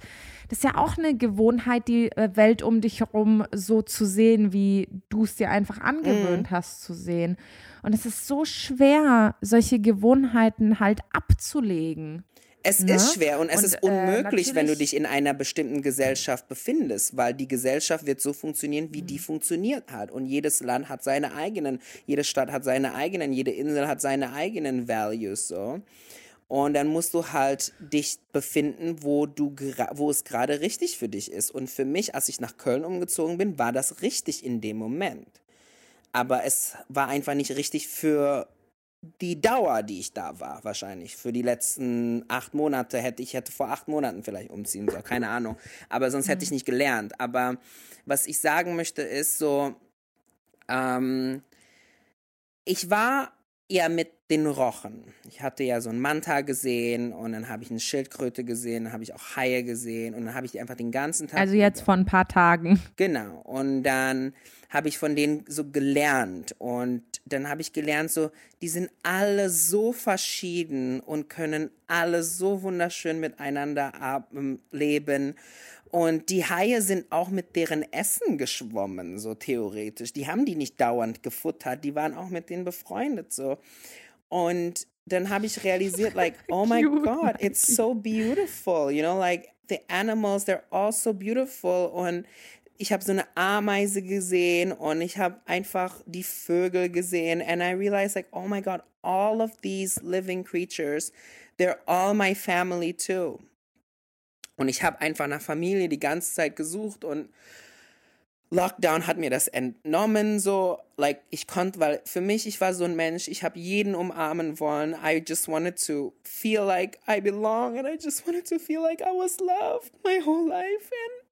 Das ist ja auch eine Gewohnheit, die äh, Welt um dich herum so zu sehen, wie du es dir einfach angewöhnt hast zu sehen. Und es ist so schwer, solche Gewohnheiten halt abzulegen. Es Ne? ist schwer und es Und, ist äh, unmöglich, wenn du dich in einer bestimmten Gesellschaft befindest, weil die Gesellschaft wird so funktionieren, wie Mhm. die funktioniert hat. Und jedes Land hat seine eigenen, jede Stadt hat seine eigenen, jede Insel hat seine eigenen Values so. Und dann musst du halt dich befinden, wo du wo es gerade richtig für dich ist. Und für mich, als ich nach Köln umgezogen bin, war das richtig in dem Moment. Aber es war einfach nicht richtig für die Dauer, die ich da war, wahrscheinlich. Für die letzten acht Monate hätte ich hätte vor acht Monaten vielleicht umziehen sollen, keine Ahnung. Aber sonst hätte ich nicht gelernt. Aber was ich sagen möchte ist so, ähm, ich war ja mit den Rochen. Ich hatte ja so einen Manta gesehen und dann habe ich eine Schildkröte gesehen, dann habe ich auch Haie gesehen und dann habe ich die einfach den ganzen Tag Also jetzt vor ein paar Tagen. Genau. Und dann habe ich von denen so gelernt. Und dann habe ich gelernt, so, die sind alle so verschieden und können alle so wunderschön miteinander ähm, leben. Und die Haie sind auch mit deren Essen geschwommen, so theoretisch. Die haben die nicht dauernd gefuttert, die waren auch mit denen befreundet, so. Und dann habe ich realisiert, like, oh my Cute, God, it's so beautiful, you know, like the animals, they're all so beautiful. Und ich habe so eine Ameise gesehen und ich habe einfach die Vögel gesehen and I realized like, oh my God, all of these living creatures, they're all my family too. Und ich habe einfach nach Familie die ganze Zeit gesucht und Lockdown hat mir das entnommen, so, like, ich konnte, weil für mich, ich war so ein Mensch, ich habe jeden umarmen wollen. I just wanted to feel like I belong and I just wanted to feel like I was loved my whole life. And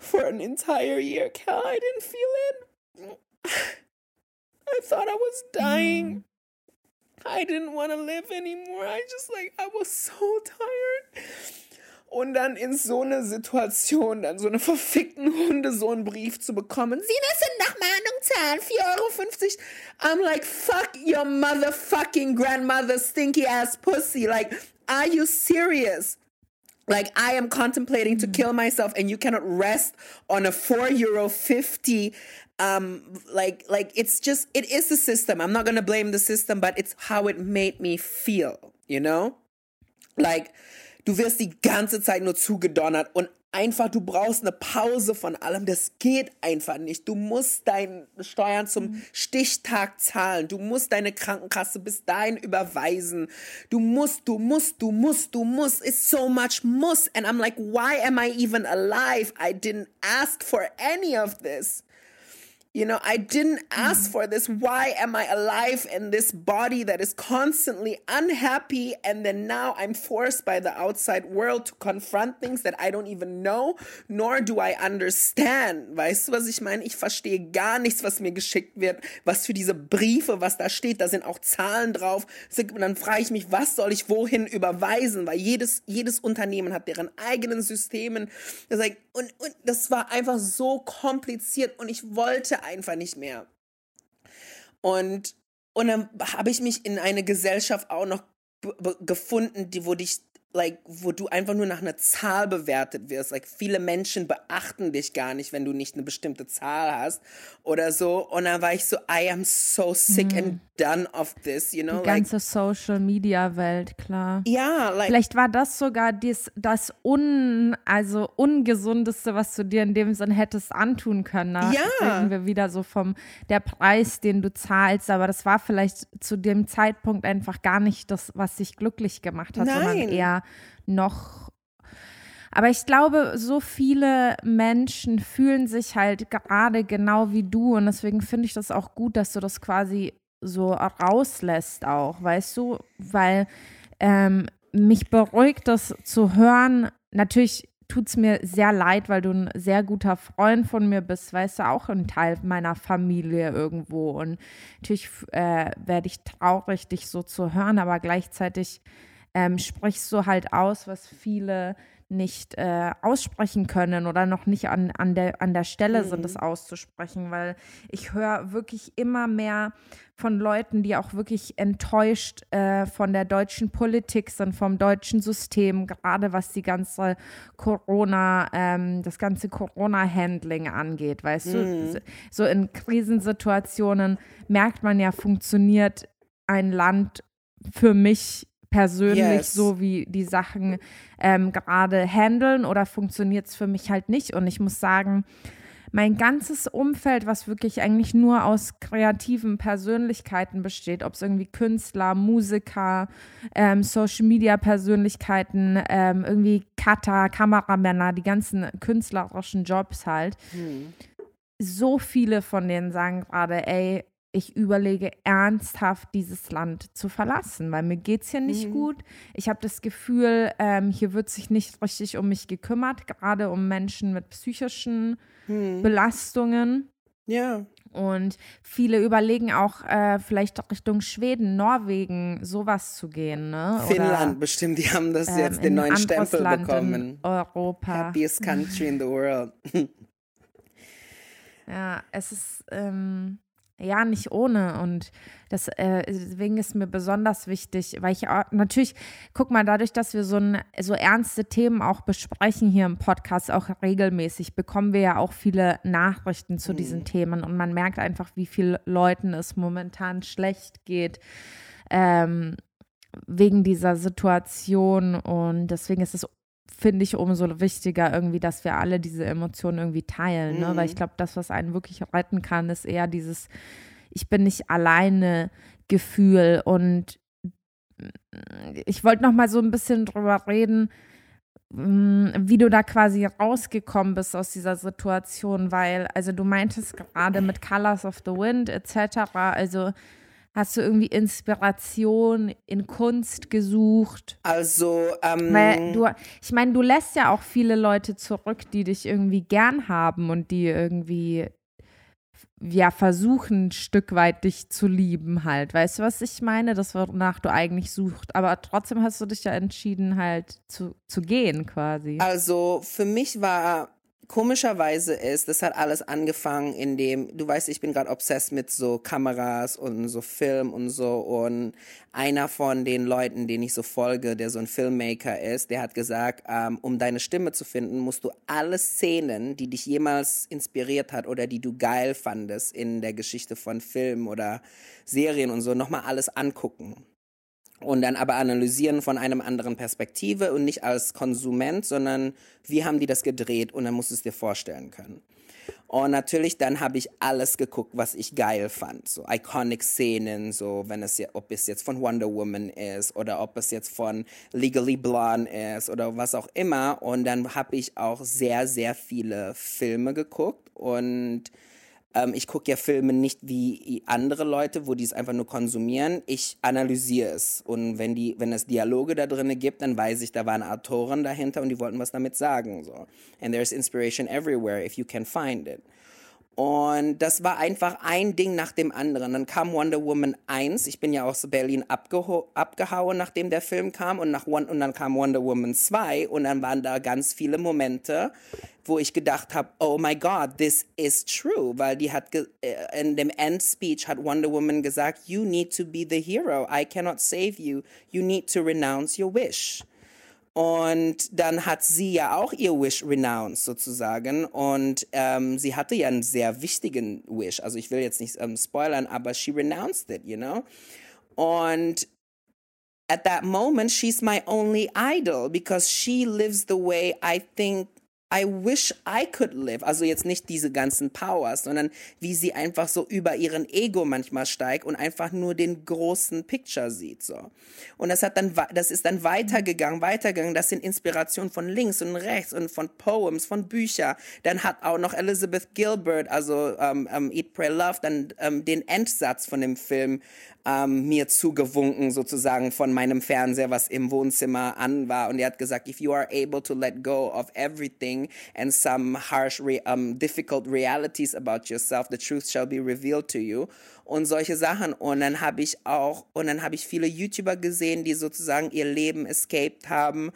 for an entire year, Cal, I didn't feel it. I thought I was dying. Mm. I didn't want to live anymore. I just, like, I was so tired. Und dann in so eine Situation, dann so einen verfickten Hundesohn-Brief zu bekommen. Sie müssen nach Mahnung zahlen, 4,50 Euro. I'm like, fuck your motherfucking grandmother stinky ass pussy. Like, are you serious? Like, I am contemplating to kill myself and you cannot rest on a 4 euro 50 um like like it's just it is the system. I'm not gonna blame the system but it's how it made me feel you know? Like du wirst die ganze Zeit nur zugedonnert und einfach, du brauchst eine Pause von allem. Das geht einfach nicht. Du musst deine Steuern zum Stichtag zahlen. Du musst deine Krankenkasse bis dahin überweisen. Du musst, du musst, du musst, du musst. It's so much muss. And I'm like, why am I even alive? I didn't ask for any of this. You know, I didn't ask for this. Why am I alive in this body that is constantly unhappy? And then now I'm forced by the outside world to confront things that I don't even know, nor do I understand. Weißt du, was ich meine? Ich verstehe gar nichts, was mir geschickt wird, was für diese Briefe, was da steht. Da sind auch Zahlen drauf. Und dann frage ich mich, was soll ich wohin überweisen? Weil jedes, jedes Unternehmen hat deren eigenen Systemen. Und, und das war einfach so kompliziert und ich wollte einfach nicht mehr. Und, und dann habe ich mich in eine Gesellschaft auch noch gefunden, die, wo dich like, wo du einfach nur nach einer Zahl bewertet wirst. Like, viele Menschen beachten dich gar nicht, wenn du nicht eine bestimmte Zahl hast oder so. Und dann war ich so, I am so sick mm. and done of this, you know? Die ganze like, Social Media Welt, klar. Ja, like, Vielleicht war das sogar dies, das un, also ungesundeste, was du dir in dem Sinn hättest antun können. Da ja. reden wir wieder so vom, der Preis, den du zahlst. Aber das war vielleicht zu dem Zeitpunkt einfach gar nicht das, was dich glücklich gemacht hat, Nein. sondern eher noch. Aber ich glaube, so viele Menschen fühlen sich halt gerade genau wie du und deswegen finde ich das auch gut, dass du das quasi so rauslässt auch, weißt du, weil ähm, mich beruhigt das zu hören. Natürlich tut es mir sehr leid, weil du ein sehr guter Freund von mir bist, weißt du, auch ein Teil meiner Familie irgendwo. Und natürlich äh, werde ich traurig, dich so zu hören, aber gleichzeitig ähm, sprichst du halt aus, was viele nicht äh, aussprechen können oder noch nicht an, an, der, an der Stelle mhm. sind, das auszusprechen, weil ich höre wirklich immer mehr von Leuten, die auch wirklich enttäuscht äh, von der deutschen Politik sind, vom deutschen System, gerade was die ganze Corona, ähm, das ganze Corona-Handling angeht, weißt mhm. du? So in Krisensituationen merkt man ja, funktioniert ein Land für mich persönlich yes. so, wie die Sachen ähm, gerade handeln oder funktioniert es für mich halt nicht. Und ich muss sagen, mein ganzes Umfeld, was wirklich eigentlich nur aus kreativen Persönlichkeiten besteht, ob es irgendwie Künstler, Musiker, ähm, Social Media Persönlichkeiten, ähm, irgendwie Cutter, Kameramänner, die ganzen künstlerischen Jobs halt. Hm. So viele von denen sagen gerade, ey, ich überlege ernsthaft, dieses Land zu verlassen, weil mir geht es hier nicht mhm. gut. Ich habe das Gefühl, ähm, hier wird sich nicht richtig um mich gekümmert, gerade um Menschen mit psychischen mhm. Belastungen. Ja. Und viele überlegen auch, äh, vielleicht Richtung Schweden, Norwegen, sowas zu gehen. Ne? Finnland Oder, bestimmt, die haben das ähm, jetzt den neuen Stempel Land bekommen. Europa. Happiest country in the world. ja, es ist. Ähm, ja, nicht ohne. Und das, äh, deswegen ist mir besonders wichtig, weil ich auch, natürlich, guck mal, dadurch, dass wir so, ein, so ernste Themen auch besprechen hier im Podcast, auch regelmäßig, bekommen wir ja auch viele Nachrichten zu mhm. diesen Themen. Und man merkt einfach, wie vielen Leuten es momentan schlecht geht. Ähm, wegen dieser Situation und deswegen ist es finde ich umso wichtiger irgendwie, dass wir alle diese Emotionen irgendwie teilen, mhm. ne? weil ich mhm. glaube, das, was einen wirklich retten kann, ist eher dieses ich bin nicht alleine Gefühl und ich wollte noch mal so ein bisschen drüber reden, mm, wie du da quasi rausgekommen bist aus dieser Situation, weil, also du meintest gerade mit Colors of the Wind etc., also Hast du irgendwie Inspiration in Kunst gesucht? Also, ähm, Weil du, ich meine, du lässt ja auch viele Leute zurück, die dich irgendwie gern haben und die irgendwie ja versuchen, ein Stück weit dich zu lieben halt. Weißt du, was ich meine? Das, wonach du eigentlich suchst. Aber trotzdem hast du dich ja entschieden, halt zu, zu gehen quasi. Also für mich war komischerweise ist, das hat alles angefangen, in dem, du weißt, ich bin gerade obsessed mit so Kameras und so Film und so. Und einer von den Leuten, den ich so folge, der so ein Filmmaker ist, der hat gesagt, ähm, um deine Stimme zu finden, musst du alle Szenen, die dich jemals inspiriert hat oder die du geil fandest in der Geschichte von Filmen oder Serien und so, nochmal alles angucken und dann aber analysieren von einem anderen Perspektive und nicht als Konsument, sondern wie haben die das gedreht und dann musst du es dir vorstellen können. Und natürlich dann habe ich alles geguckt, was ich geil fand. So iconic Szenen, so wenn es ob es jetzt von Wonder Woman ist oder ob es jetzt von Legally Blonde ist oder was auch immer. Und dann habe ich auch sehr, sehr viele Filme geguckt und ähm, ich gucke ja Filme nicht wie andere Leute, wo die es einfach nur konsumieren. Ich analysiere es. Und wenn, die, wenn es Dialoge da drin gibt, dann weiß ich, da waren Autoren dahinter und die wollten was damit sagen. So. And there's inspiration everywhere if you can find it. Und das war einfach ein Ding nach dem anderen. Dann kam Wonder Woman 1. Ich bin ja aus Berlin abgehauen, nachdem der Film kam. Und, nach One und dann kam Wonder Woman 2. Und dann waren da ganz viele Momente, wo ich gedacht habe, oh my God, this is true. Weil die hat äh, in dem End Speech hat Wonder Woman gesagt, you need to be the hero. I cannot save you. You need to renounce your wish. Und dann hat sie ja auch ihr Wish renounced sozusagen. Und ähm, sie hatte ja einen sehr wichtigen Wish. Also ich will jetzt nicht ähm, spoilern, aber she renounced it, you know? Und at that moment, she's my only idol because she lives the way I think I wish I could live. Also jetzt nicht diese ganzen Powers, sondern wie sie einfach so über ihren Ego manchmal steigt und einfach nur den großen Picture sieht, so. Und das hat dann, das ist dann weitergegangen, weitergegangen. Das sind Inspirationen von links und rechts und von Poems, von Büchern. Dann hat auch noch Elizabeth Gilbert, also um, um, Eat, Pray, Love, dann um, den Endsatz von dem Film ähm, mir zugewunken sozusagen von meinem Fernseher, was im Wohnzimmer an war. Und er hat gesagt, if you are able to let go of everything and some harsh, re um, difficult realities about yourself, the truth shall be revealed to you. Und solche Sachen. Und dann habe ich auch, und dann habe ich viele YouTuber gesehen, die sozusagen ihr Leben escaped haben.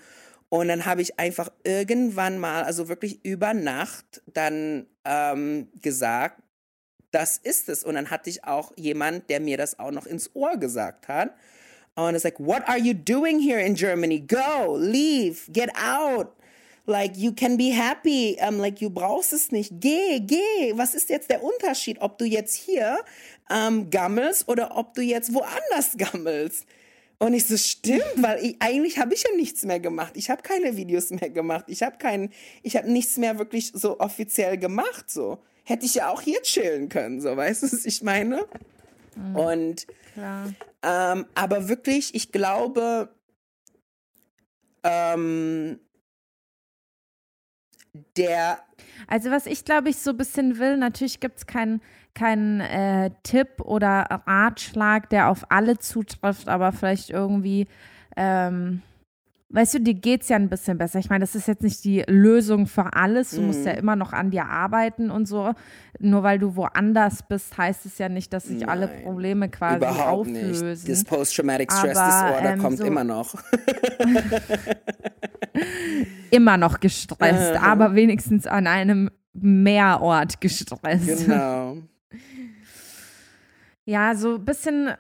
Und dann habe ich einfach irgendwann mal, also wirklich über Nacht, dann ähm, gesagt, das ist es. Und dann hatte ich auch jemand, der mir das auch noch ins Ohr gesagt hat. Und es like, what are you doing here in Germany? Go, leave, get out. Like, you can be happy. Um, like, you brauchst es nicht. Geh, geh. Was ist jetzt der Unterschied, ob du jetzt hier ähm, gammelst oder ob du jetzt woanders gammelst? Und ich so, stimmt, weil ich, eigentlich habe ich ja nichts mehr gemacht. Ich habe keine Videos mehr gemacht. Ich habe kein, ich habe nichts mehr wirklich so offiziell gemacht, so hätte ich ja auch hier chillen können, so weißt du, was ich meine? Mhm. Und ähm, aber wirklich, ich glaube, ähm, der. Also was ich glaube ich so ein bisschen will, natürlich gibt es keinen kein, äh, Tipp oder Ratschlag, der auf alle zutrifft, aber vielleicht irgendwie ähm, weißt du, dir geht es ja ein bisschen besser. Ich meine, das ist jetzt nicht die Lösung für alles. Du mhm. musst ja mhm. immer noch an dir arbeiten und so. Nur weil du woanders bist, heißt es ja nicht, dass sich Nein, alle Probleme quasi überhaupt auflösen. Nicht. Das Post-Traumatic Stress Aber, Disorder ähm, kommt so immer noch. immer noch gestresst, aber wenigstens an einem Meerort gestresst. Genau. Ja, so ein bisschen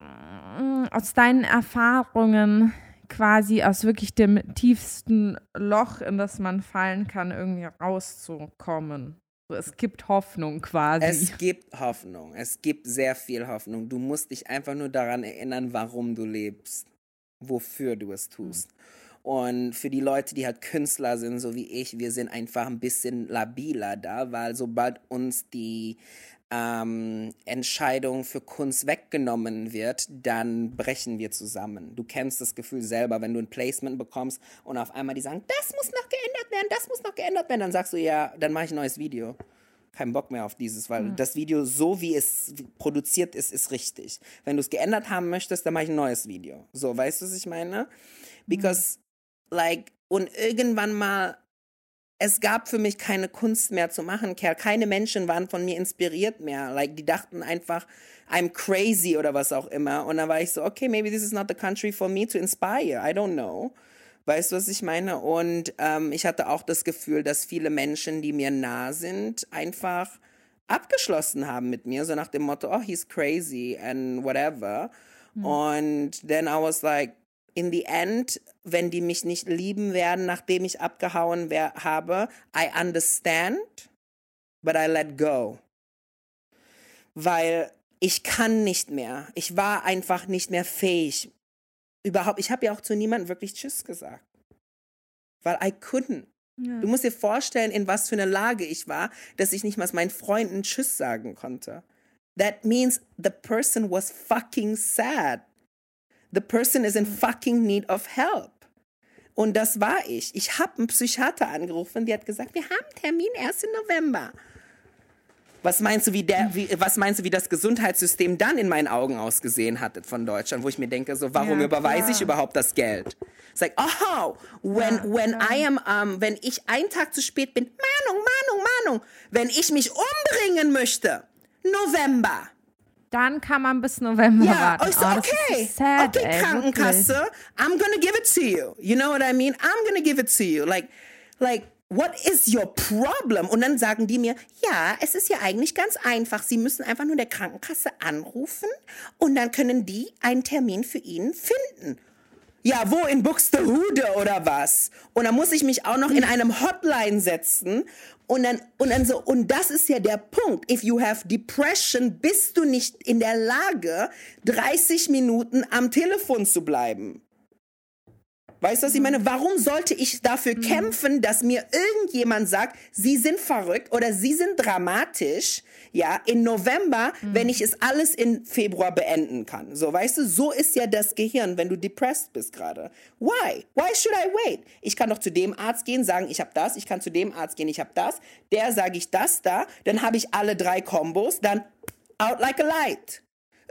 mm, aus deinen Erfahrungen quasi aus wirklich dem tiefsten Loch, in das man fallen kann, irgendwie rauszukommen. Es gibt Hoffnung quasi. Es gibt Hoffnung. Es gibt sehr viel Hoffnung. Du musst dich einfach nur daran erinnern, warum du lebst, wofür du es tust. Und für die Leute, die halt Künstler sind, so wie ich, wir sind einfach ein bisschen labiler da, weil sobald uns die ähm, Entscheidung für Kunst weggenommen wird, dann brechen wir zusammen. Du kennst das Gefühl selber, wenn du ein Placement bekommst und auf einmal die sagen, das muss noch geändert werden, das muss noch geändert werden, dann sagst du, ja, dann mache ich ein neues Video. Kein Bock mehr auf dieses, weil mhm. das Video, so wie es produziert ist, ist richtig. Wenn du es geändert haben möchtest, dann mache ich ein neues Video. So, weißt du, was ich meine? Because. Like, und irgendwann mal es gab für mich keine Kunst mehr zu machen, Kerl. Keine Menschen waren von mir inspiriert mehr. Like, die dachten einfach, I'm crazy oder was auch immer. Und dann war ich so, okay, maybe this is not the country for me to inspire. I don't know. Weißt du, was ich meine? Und ähm, ich hatte auch das Gefühl, dass viele Menschen, die mir nah sind, einfach abgeschlossen haben mit mir, so nach dem Motto, oh, he's crazy and whatever. Mhm. Und then I was like, in the end, wenn die mich nicht lieben werden, nachdem ich abgehauen habe, I understand, but I let go. Weil ich kann nicht mehr. Ich war einfach nicht mehr fähig. Überhaupt, ich habe ja auch zu niemandem wirklich Tschüss gesagt. Weil I couldn't. Ja. Du musst dir vorstellen, in was für einer Lage ich war, dass ich nicht mal meinen Freunden Tschüss sagen konnte. That means the person was fucking sad. The person is in fucking need of help. Und das war ich. Ich habe einen Psychiater angerufen, die hat gesagt, wir haben einen Termin erst im November. Was meinst du, wie der, wie, was meinst du, wie das Gesundheitssystem dann in meinen Augen ausgesehen hat von Deutschland, wo ich mir denke, so, warum ja, überweise ich überhaupt das Geld? Like, oh, when, ja, when I am, um, wenn ich einen Tag zu spät bin, Mahnung, Mahnung, Mahnung, wenn ich mich umbringen möchte, November. Dann kann man bis November ja, warten. Ich so, oh, okay, sad, okay, ey, Krankenkasse, wirklich. I'm gonna give it to you. You know what I mean? I'm gonna give it to you. Like, like, what is your problem? Und dann sagen die mir, ja, es ist ja eigentlich ganz einfach. Sie müssen einfach nur der Krankenkasse anrufen und dann können die einen Termin für ihn finden. Ja, wo? In Buxtehude oder was? Und dann muss ich mich auch noch in einem Hotline setzen. Und dann, und dann so, und das ist ja der Punkt. If you have depression, bist du nicht in der Lage, 30 Minuten am Telefon zu bleiben. Weißt du, was ich meine? Warum sollte ich dafür mhm. kämpfen, dass mir irgendjemand sagt, sie sind verrückt oder sie sind dramatisch, ja, in November, mhm. wenn ich es alles in Februar beenden kann. So, weißt du, so ist ja das Gehirn, wenn du depressed bist gerade. Why? Why should I wait? Ich kann doch zu dem Arzt gehen, sagen, ich habe das, ich kann zu dem Arzt gehen, ich habe das, der sage ich das da, dann habe ich alle drei Kombos, dann out like a light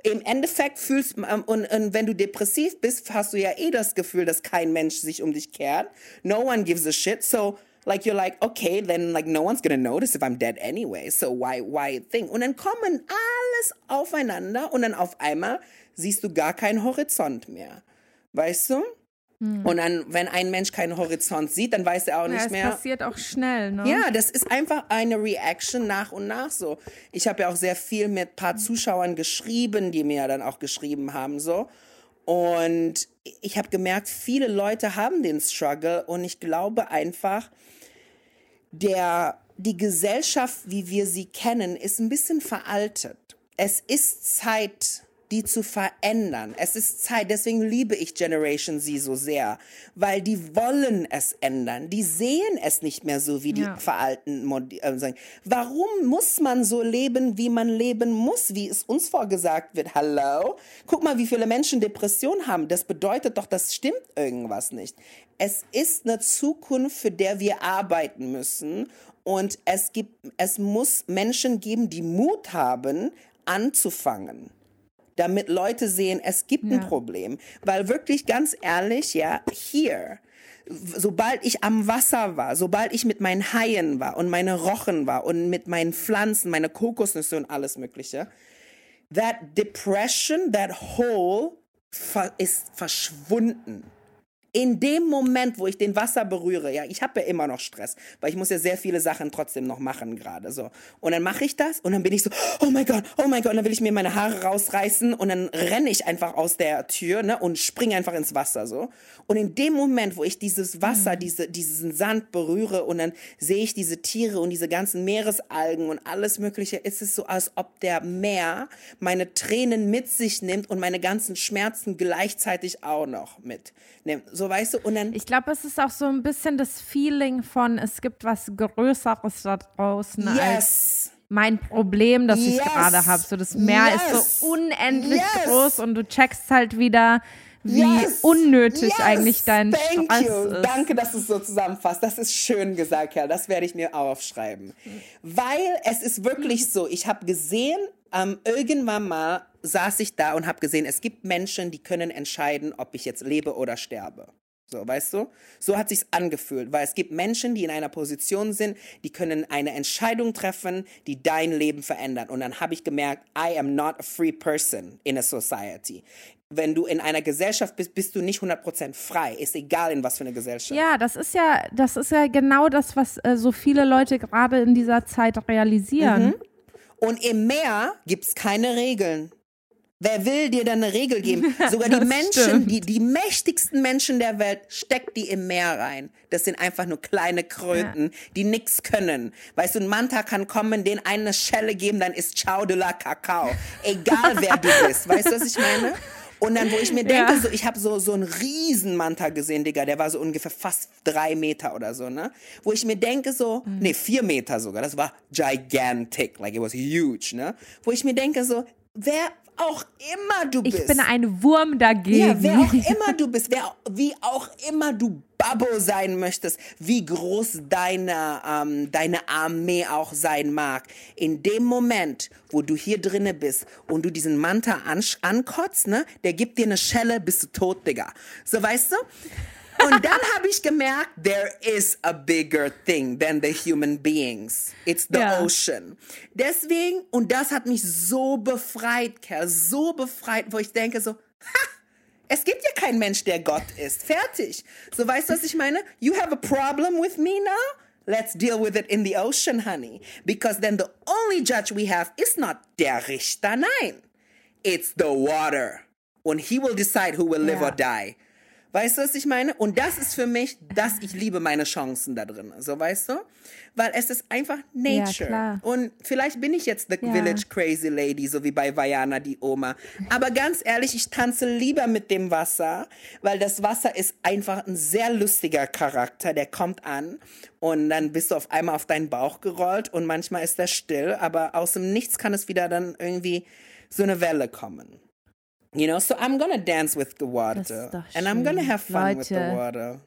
im Endeffekt fühlst ähm, und, und wenn du depressiv bist, hast du ja eh das Gefühl, dass kein Mensch sich um dich kehrt. No one gives a shit. So like you're like okay, then like no one's gonna notice if I'm dead anyway. So why why think? Und dann kommen alles aufeinander und dann auf einmal siehst du gar keinen Horizont mehr. Weißt du? Hm. Und dann, wenn ein Mensch keinen Horizont sieht, dann weiß er auch ja, nicht es mehr. Das passiert auch schnell, ne? Ja, das ist einfach eine Reaction nach und nach so. Ich habe ja auch sehr viel mit ein paar Zuschauern geschrieben, die mir dann auch geschrieben haben so. Und ich habe gemerkt, viele Leute haben den Struggle und ich glaube einfach, der, die Gesellschaft, wie wir sie kennen, ist ein bisschen veraltet. Es ist Zeit, die zu verändern. Es ist Zeit, deswegen liebe ich Generation Z so sehr, weil die wollen es ändern. Die sehen es nicht mehr so wie die ja. veralten. Äh, Warum muss man so leben, wie man leben muss, wie es uns vorgesagt wird? Hallo? Guck mal, wie viele Menschen Depression haben. Das bedeutet doch, das stimmt irgendwas nicht. Es ist eine Zukunft, für der wir arbeiten müssen. Und es gibt, es muss Menschen geben, die Mut haben, anzufangen damit Leute sehen, es gibt ja. ein Problem. Weil wirklich ganz ehrlich, ja, hier, sobald ich am Wasser war, sobald ich mit meinen Haien war und meine Rochen war und mit meinen Pflanzen, meine Kokosnüsse und alles Mögliche, that depression, that hole ist verschwunden in dem Moment, wo ich den Wasser berühre, ja, ich habe ja immer noch Stress, weil ich muss ja sehr viele Sachen trotzdem noch machen gerade so. Und dann mache ich das und dann bin ich so, oh mein Gott, oh mein Gott, und dann will ich mir meine Haare rausreißen und dann renne ich einfach aus der Tür, ne, und springe einfach ins Wasser so. Und in dem Moment, wo ich dieses Wasser, mhm. diese diesen Sand berühre und dann sehe ich diese Tiere und diese ganzen Meeresalgen und alles mögliche, ist es so, als ob der Meer meine Tränen mit sich nimmt und meine ganzen Schmerzen gleichzeitig auch noch mitnimmt. So weißt du, und dann. Ich glaube, es ist auch so ein bisschen das Feeling von, es gibt was Größeres da draußen yes. als mein Problem, das yes. ich gerade habe. So, das Meer yes. ist so unendlich groß und du checkst halt wieder, wie yes, unnötig yes, eigentlich dein thank Stress you. ist. Danke, dass du es so zusammenfasst. Das ist schön gesagt, Kerl. Das werde ich mir aufschreiben. Weil es ist wirklich so, ich habe gesehen, ähm, irgendwann mal saß ich da und habe gesehen, es gibt Menschen, die können entscheiden, ob ich jetzt lebe oder sterbe. So, weißt du? So hat sich's angefühlt, weil es gibt Menschen, die in einer Position sind, die können eine Entscheidung treffen, die dein Leben verändert. Und dann habe ich gemerkt, I am not a free person in a society. Wenn du in einer Gesellschaft bist, bist du nicht 100% frei. Ist egal, in was für eine Gesellschaft. Ja, das ist ja, das ist ja genau das, was äh, so viele Leute gerade in dieser Zeit realisieren. Mhm. Und im Meer gibt's keine Regeln. Wer will dir dann eine Regel geben? Sogar die Menschen, die, die mächtigsten Menschen der Welt, steckt die im Meer rein. Das sind einfach nur kleine Kröten, ja. die nix können. Weißt du, ein Manta kann kommen, den eine Schelle geben, dann ist Ciao de la Kakao. Egal wer du bist. Weißt du, was ich meine? Und dann, wo ich mir denke, ja. so, ich habe so, so einen riesen Manta gesehen, Digga, der war so ungefähr fast drei Meter oder so, ne? Wo ich mir denke, so, mhm. nee, vier Meter sogar, das war gigantic, like it was huge, ne? Wo ich mir denke, so, wer, auch immer du bist. Ich bin ein Wurm dagegen. Ja, wer auch immer du bist, wer, wie auch immer du Babbo sein möchtest, wie groß deine, ähm, deine Armee auch sein mag. In dem Moment, wo du hier drinnen bist und du diesen Manta an, ankotzt, ne, der gibt dir eine Schelle, bist du tot, Digga. So, weißt du? Und dann habe ich gemerkt, there is a bigger thing than the human beings. It's the ja. ocean. Deswegen, und das hat mich so befreit, Kerl, so befreit, wo ich denke so, ha, es gibt ja keinen Mensch, der Gott ist. Fertig. So, weißt du, was ich meine? You have a problem with me now? Let's deal with it in the ocean, honey. Because then the only judge we have is not der Richter, nein. It's the water. And he will decide who will live yeah. or die. Weißt du, was ich meine? Und das ist für mich, dass ich liebe meine Chancen da drin. So, weißt du? Weil es ist einfach Nature. Ja, und vielleicht bin ich jetzt the Ja. Village Crazy Lady, so wie bei Vajana, die Oma. Aber ganz ehrlich, ich tanze lieber mit dem Wasser, weil das Wasser ist einfach ein sehr lustiger Charakter. Der kommt an und dann bist du auf einmal auf deinen Bauch gerollt und manchmal ist er still, aber aus dem Nichts kann es wieder dann irgendwie so eine Welle kommen. You know, so I'm gonna dance with the water. And I'm gonna have fun with the Leute. water.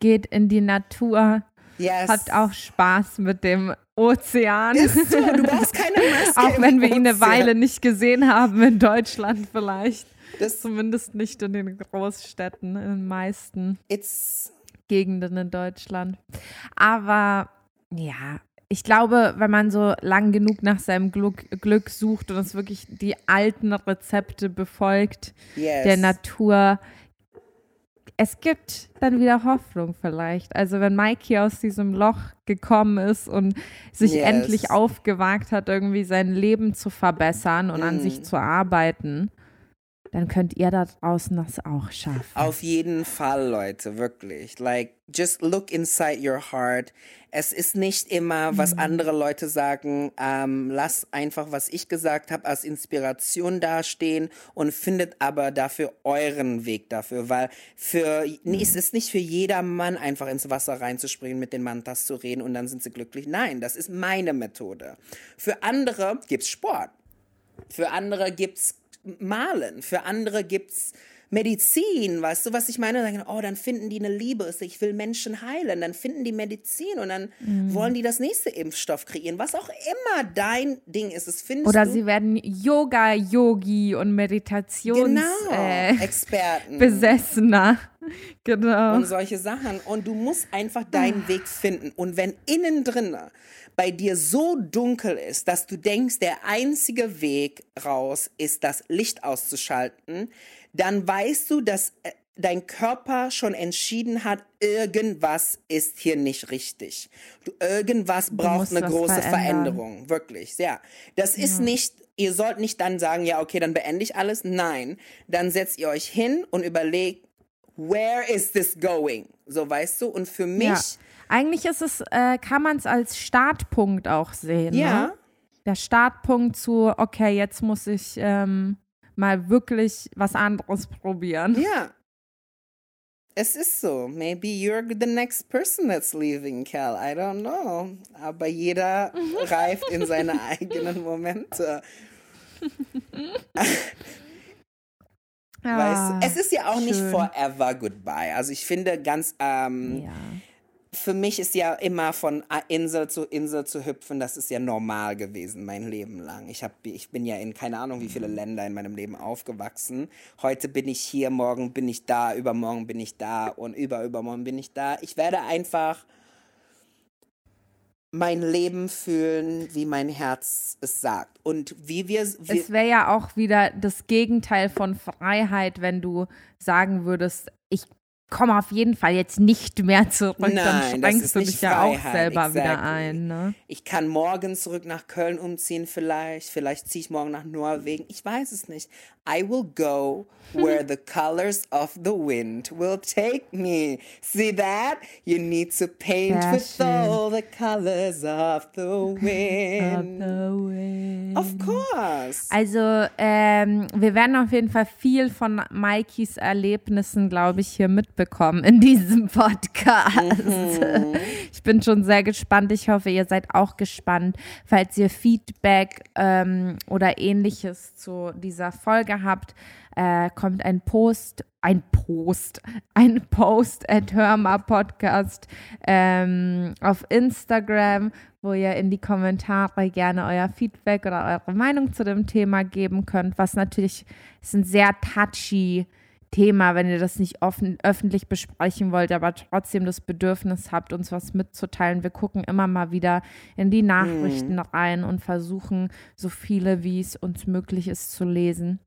Geht in die Natur. Yes. Habt auch Spaß mit dem Ozean. Ist so, du brauchst keine Maske auch wenn wir ihn eine. Weile nicht gesehen haben in Deutschland vielleicht. Das, Zumindest nicht in den Großstädten, in den meisten it's, Gegenden in Deutschland. Aber ja, ich glaube, wenn man so lang genug nach seinem Glück, Glück sucht und es wirklich die alten Rezepte befolgt yes. der Natur, es gibt dann wieder Hoffnung vielleicht. Also wenn Mikey aus diesem Loch gekommen ist und sich Yes. endlich aufgewagt hat, irgendwie sein Leben zu verbessern und an Mm. sich zu arbeiten, dann könnt ihr da draußen das auch schaffen. Auf jeden Fall, Leute, wirklich. Like, just look inside your heart. Es ist nicht immer, Mhm. was andere Leute sagen. Ähm, lass einfach, was ich gesagt habe, als Inspiration dastehen und findet aber dafür euren Weg dafür, weil für nee, es ist nicht für jeder Mann einfach ins Wasser reinzuspringen, mit den Mantas zu reden und dann sind sie glücklich. Nein, das ist meine Methode. Für andere gibt's Sport. Für andere gibt's Malen, für andere gibt's Medizin, weißt du, was ich meine? Dann, oh, dann finden die eine Liebe, ich will Menschen heilen, dann finden die Medizin und dann Mhm. wollen die das nächste Impfstoff kreieren, was auch immer dein Ding ist, das findest Oder du. sie werden Yoga-Yogi und Meditations genau, äh, Experten. Besessener. Genau. und solche Sachen. Und du musst einfach deinen Weg finden. Und wenn innen drinne bei dir so dunkel ist, dass du denkst, der einzige Weg raus ist, das Licht auszuschalten, dann weißt du, dass äh, dein Körper schon entschieden hat, irgendwas ist hier nicht richtig. Du, irgendwas braucht musst eine große verändern. Veränderung. Wirklich, ja. Das ist nicht, ihr sollt nicht dann sagen, ja, okay, dann beende ich alles. Nein, dann setzt ihr euch hin und überlegt, where is this going? So, weißt du? Und für mich, ja. Eigentlich ist es, äh, kann man es als Startpunkt auch sehen. ja, Ne? Der Startpunkt zu, okay, jetzt muss ich ähm, mal wirklich was anderes probieren. ja. Es ist so. Maybe you're the next person that's leaving, Cal. I don't know. Aber jeder reift in seine eigenen Momente. Ja, weißt du? Es ist ja auch nicht schön. forever goodbye. Also ich finde ganz, ähm, ja. Für mich ist ja immer von Insel zu Insel zu hüpfen, das ist ja normal gewesen mein Leben lang. Ich, hab, ich bin ja in keine Ahnung wie viele Länder in meinem Leben aufgewachsen. Heute bin ich hier, morgen bin ich da, übermorgen bin ich da und überübermorgen bin ich da. Ich werde einfach mein Leben fühlen, wie mein Herz es sagt. Und wie wir, wir Es wäre ja auch wieder das Gegenteil von Freiheit, wenn du sagen würdest, ich komme auf jeden Fall jetzt nicht mehr zurück, Nein, dann ist du dich ja auch selber wieder exactly. ein. Ne? Ich kann morgen zurück nach Köln umziehen vielleicht. Vielleicht ziehe ich morgen nach Norwegen. Ich weiß es nicht. I will go where the colors of the wind will take me. See that? You need to paint Sehr with schön. all the colors of the wind. Of course. Also, ähm, wir werden auf jeden Fall viel von Maikis Erlebnissen, glaube ich, hier mitbekommen in diesem Podcast. Mhm. Ich bin schon sehr gespannt. Ich hoffe, ihr seid auch gespannt. Falls ihr Feedback ähm, oder ähnliches zu dieser Folge habt, äh, kommt ein Post, ein Post, ein Post at Hörmer Podcast ähm, auf Instagram, wo ihr in die Kommentare gerne euer Feedback oder eure Meinung zu dem Thema geben könnt, was natürlich ist ein sehr touchy Thema, wenn ihr das nicht offen, öffentlich besprechen wollt, aber trotzdem das Bedürfnis habt, uns was mitzuteilen. Wir gucken immer mal wieder in die Nachrichten rein und versuchen, so viele, wie es uns möglich ist, zu lesen.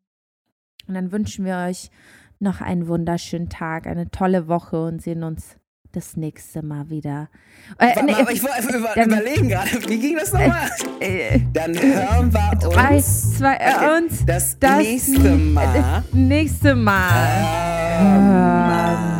Und dann wünschen wir euch noch einen wunderschönen Tag, eine tolle Woche und sehen uns das nächste Mal wieder. Äh, Warte nee, aber ich wollte einfach über, überlegen gerade, wie ging das nochmal? äh, Dann hören wir uns drei, zwei, äh, Okay, uns das das nächste Mal. nächste Mal. Ähm,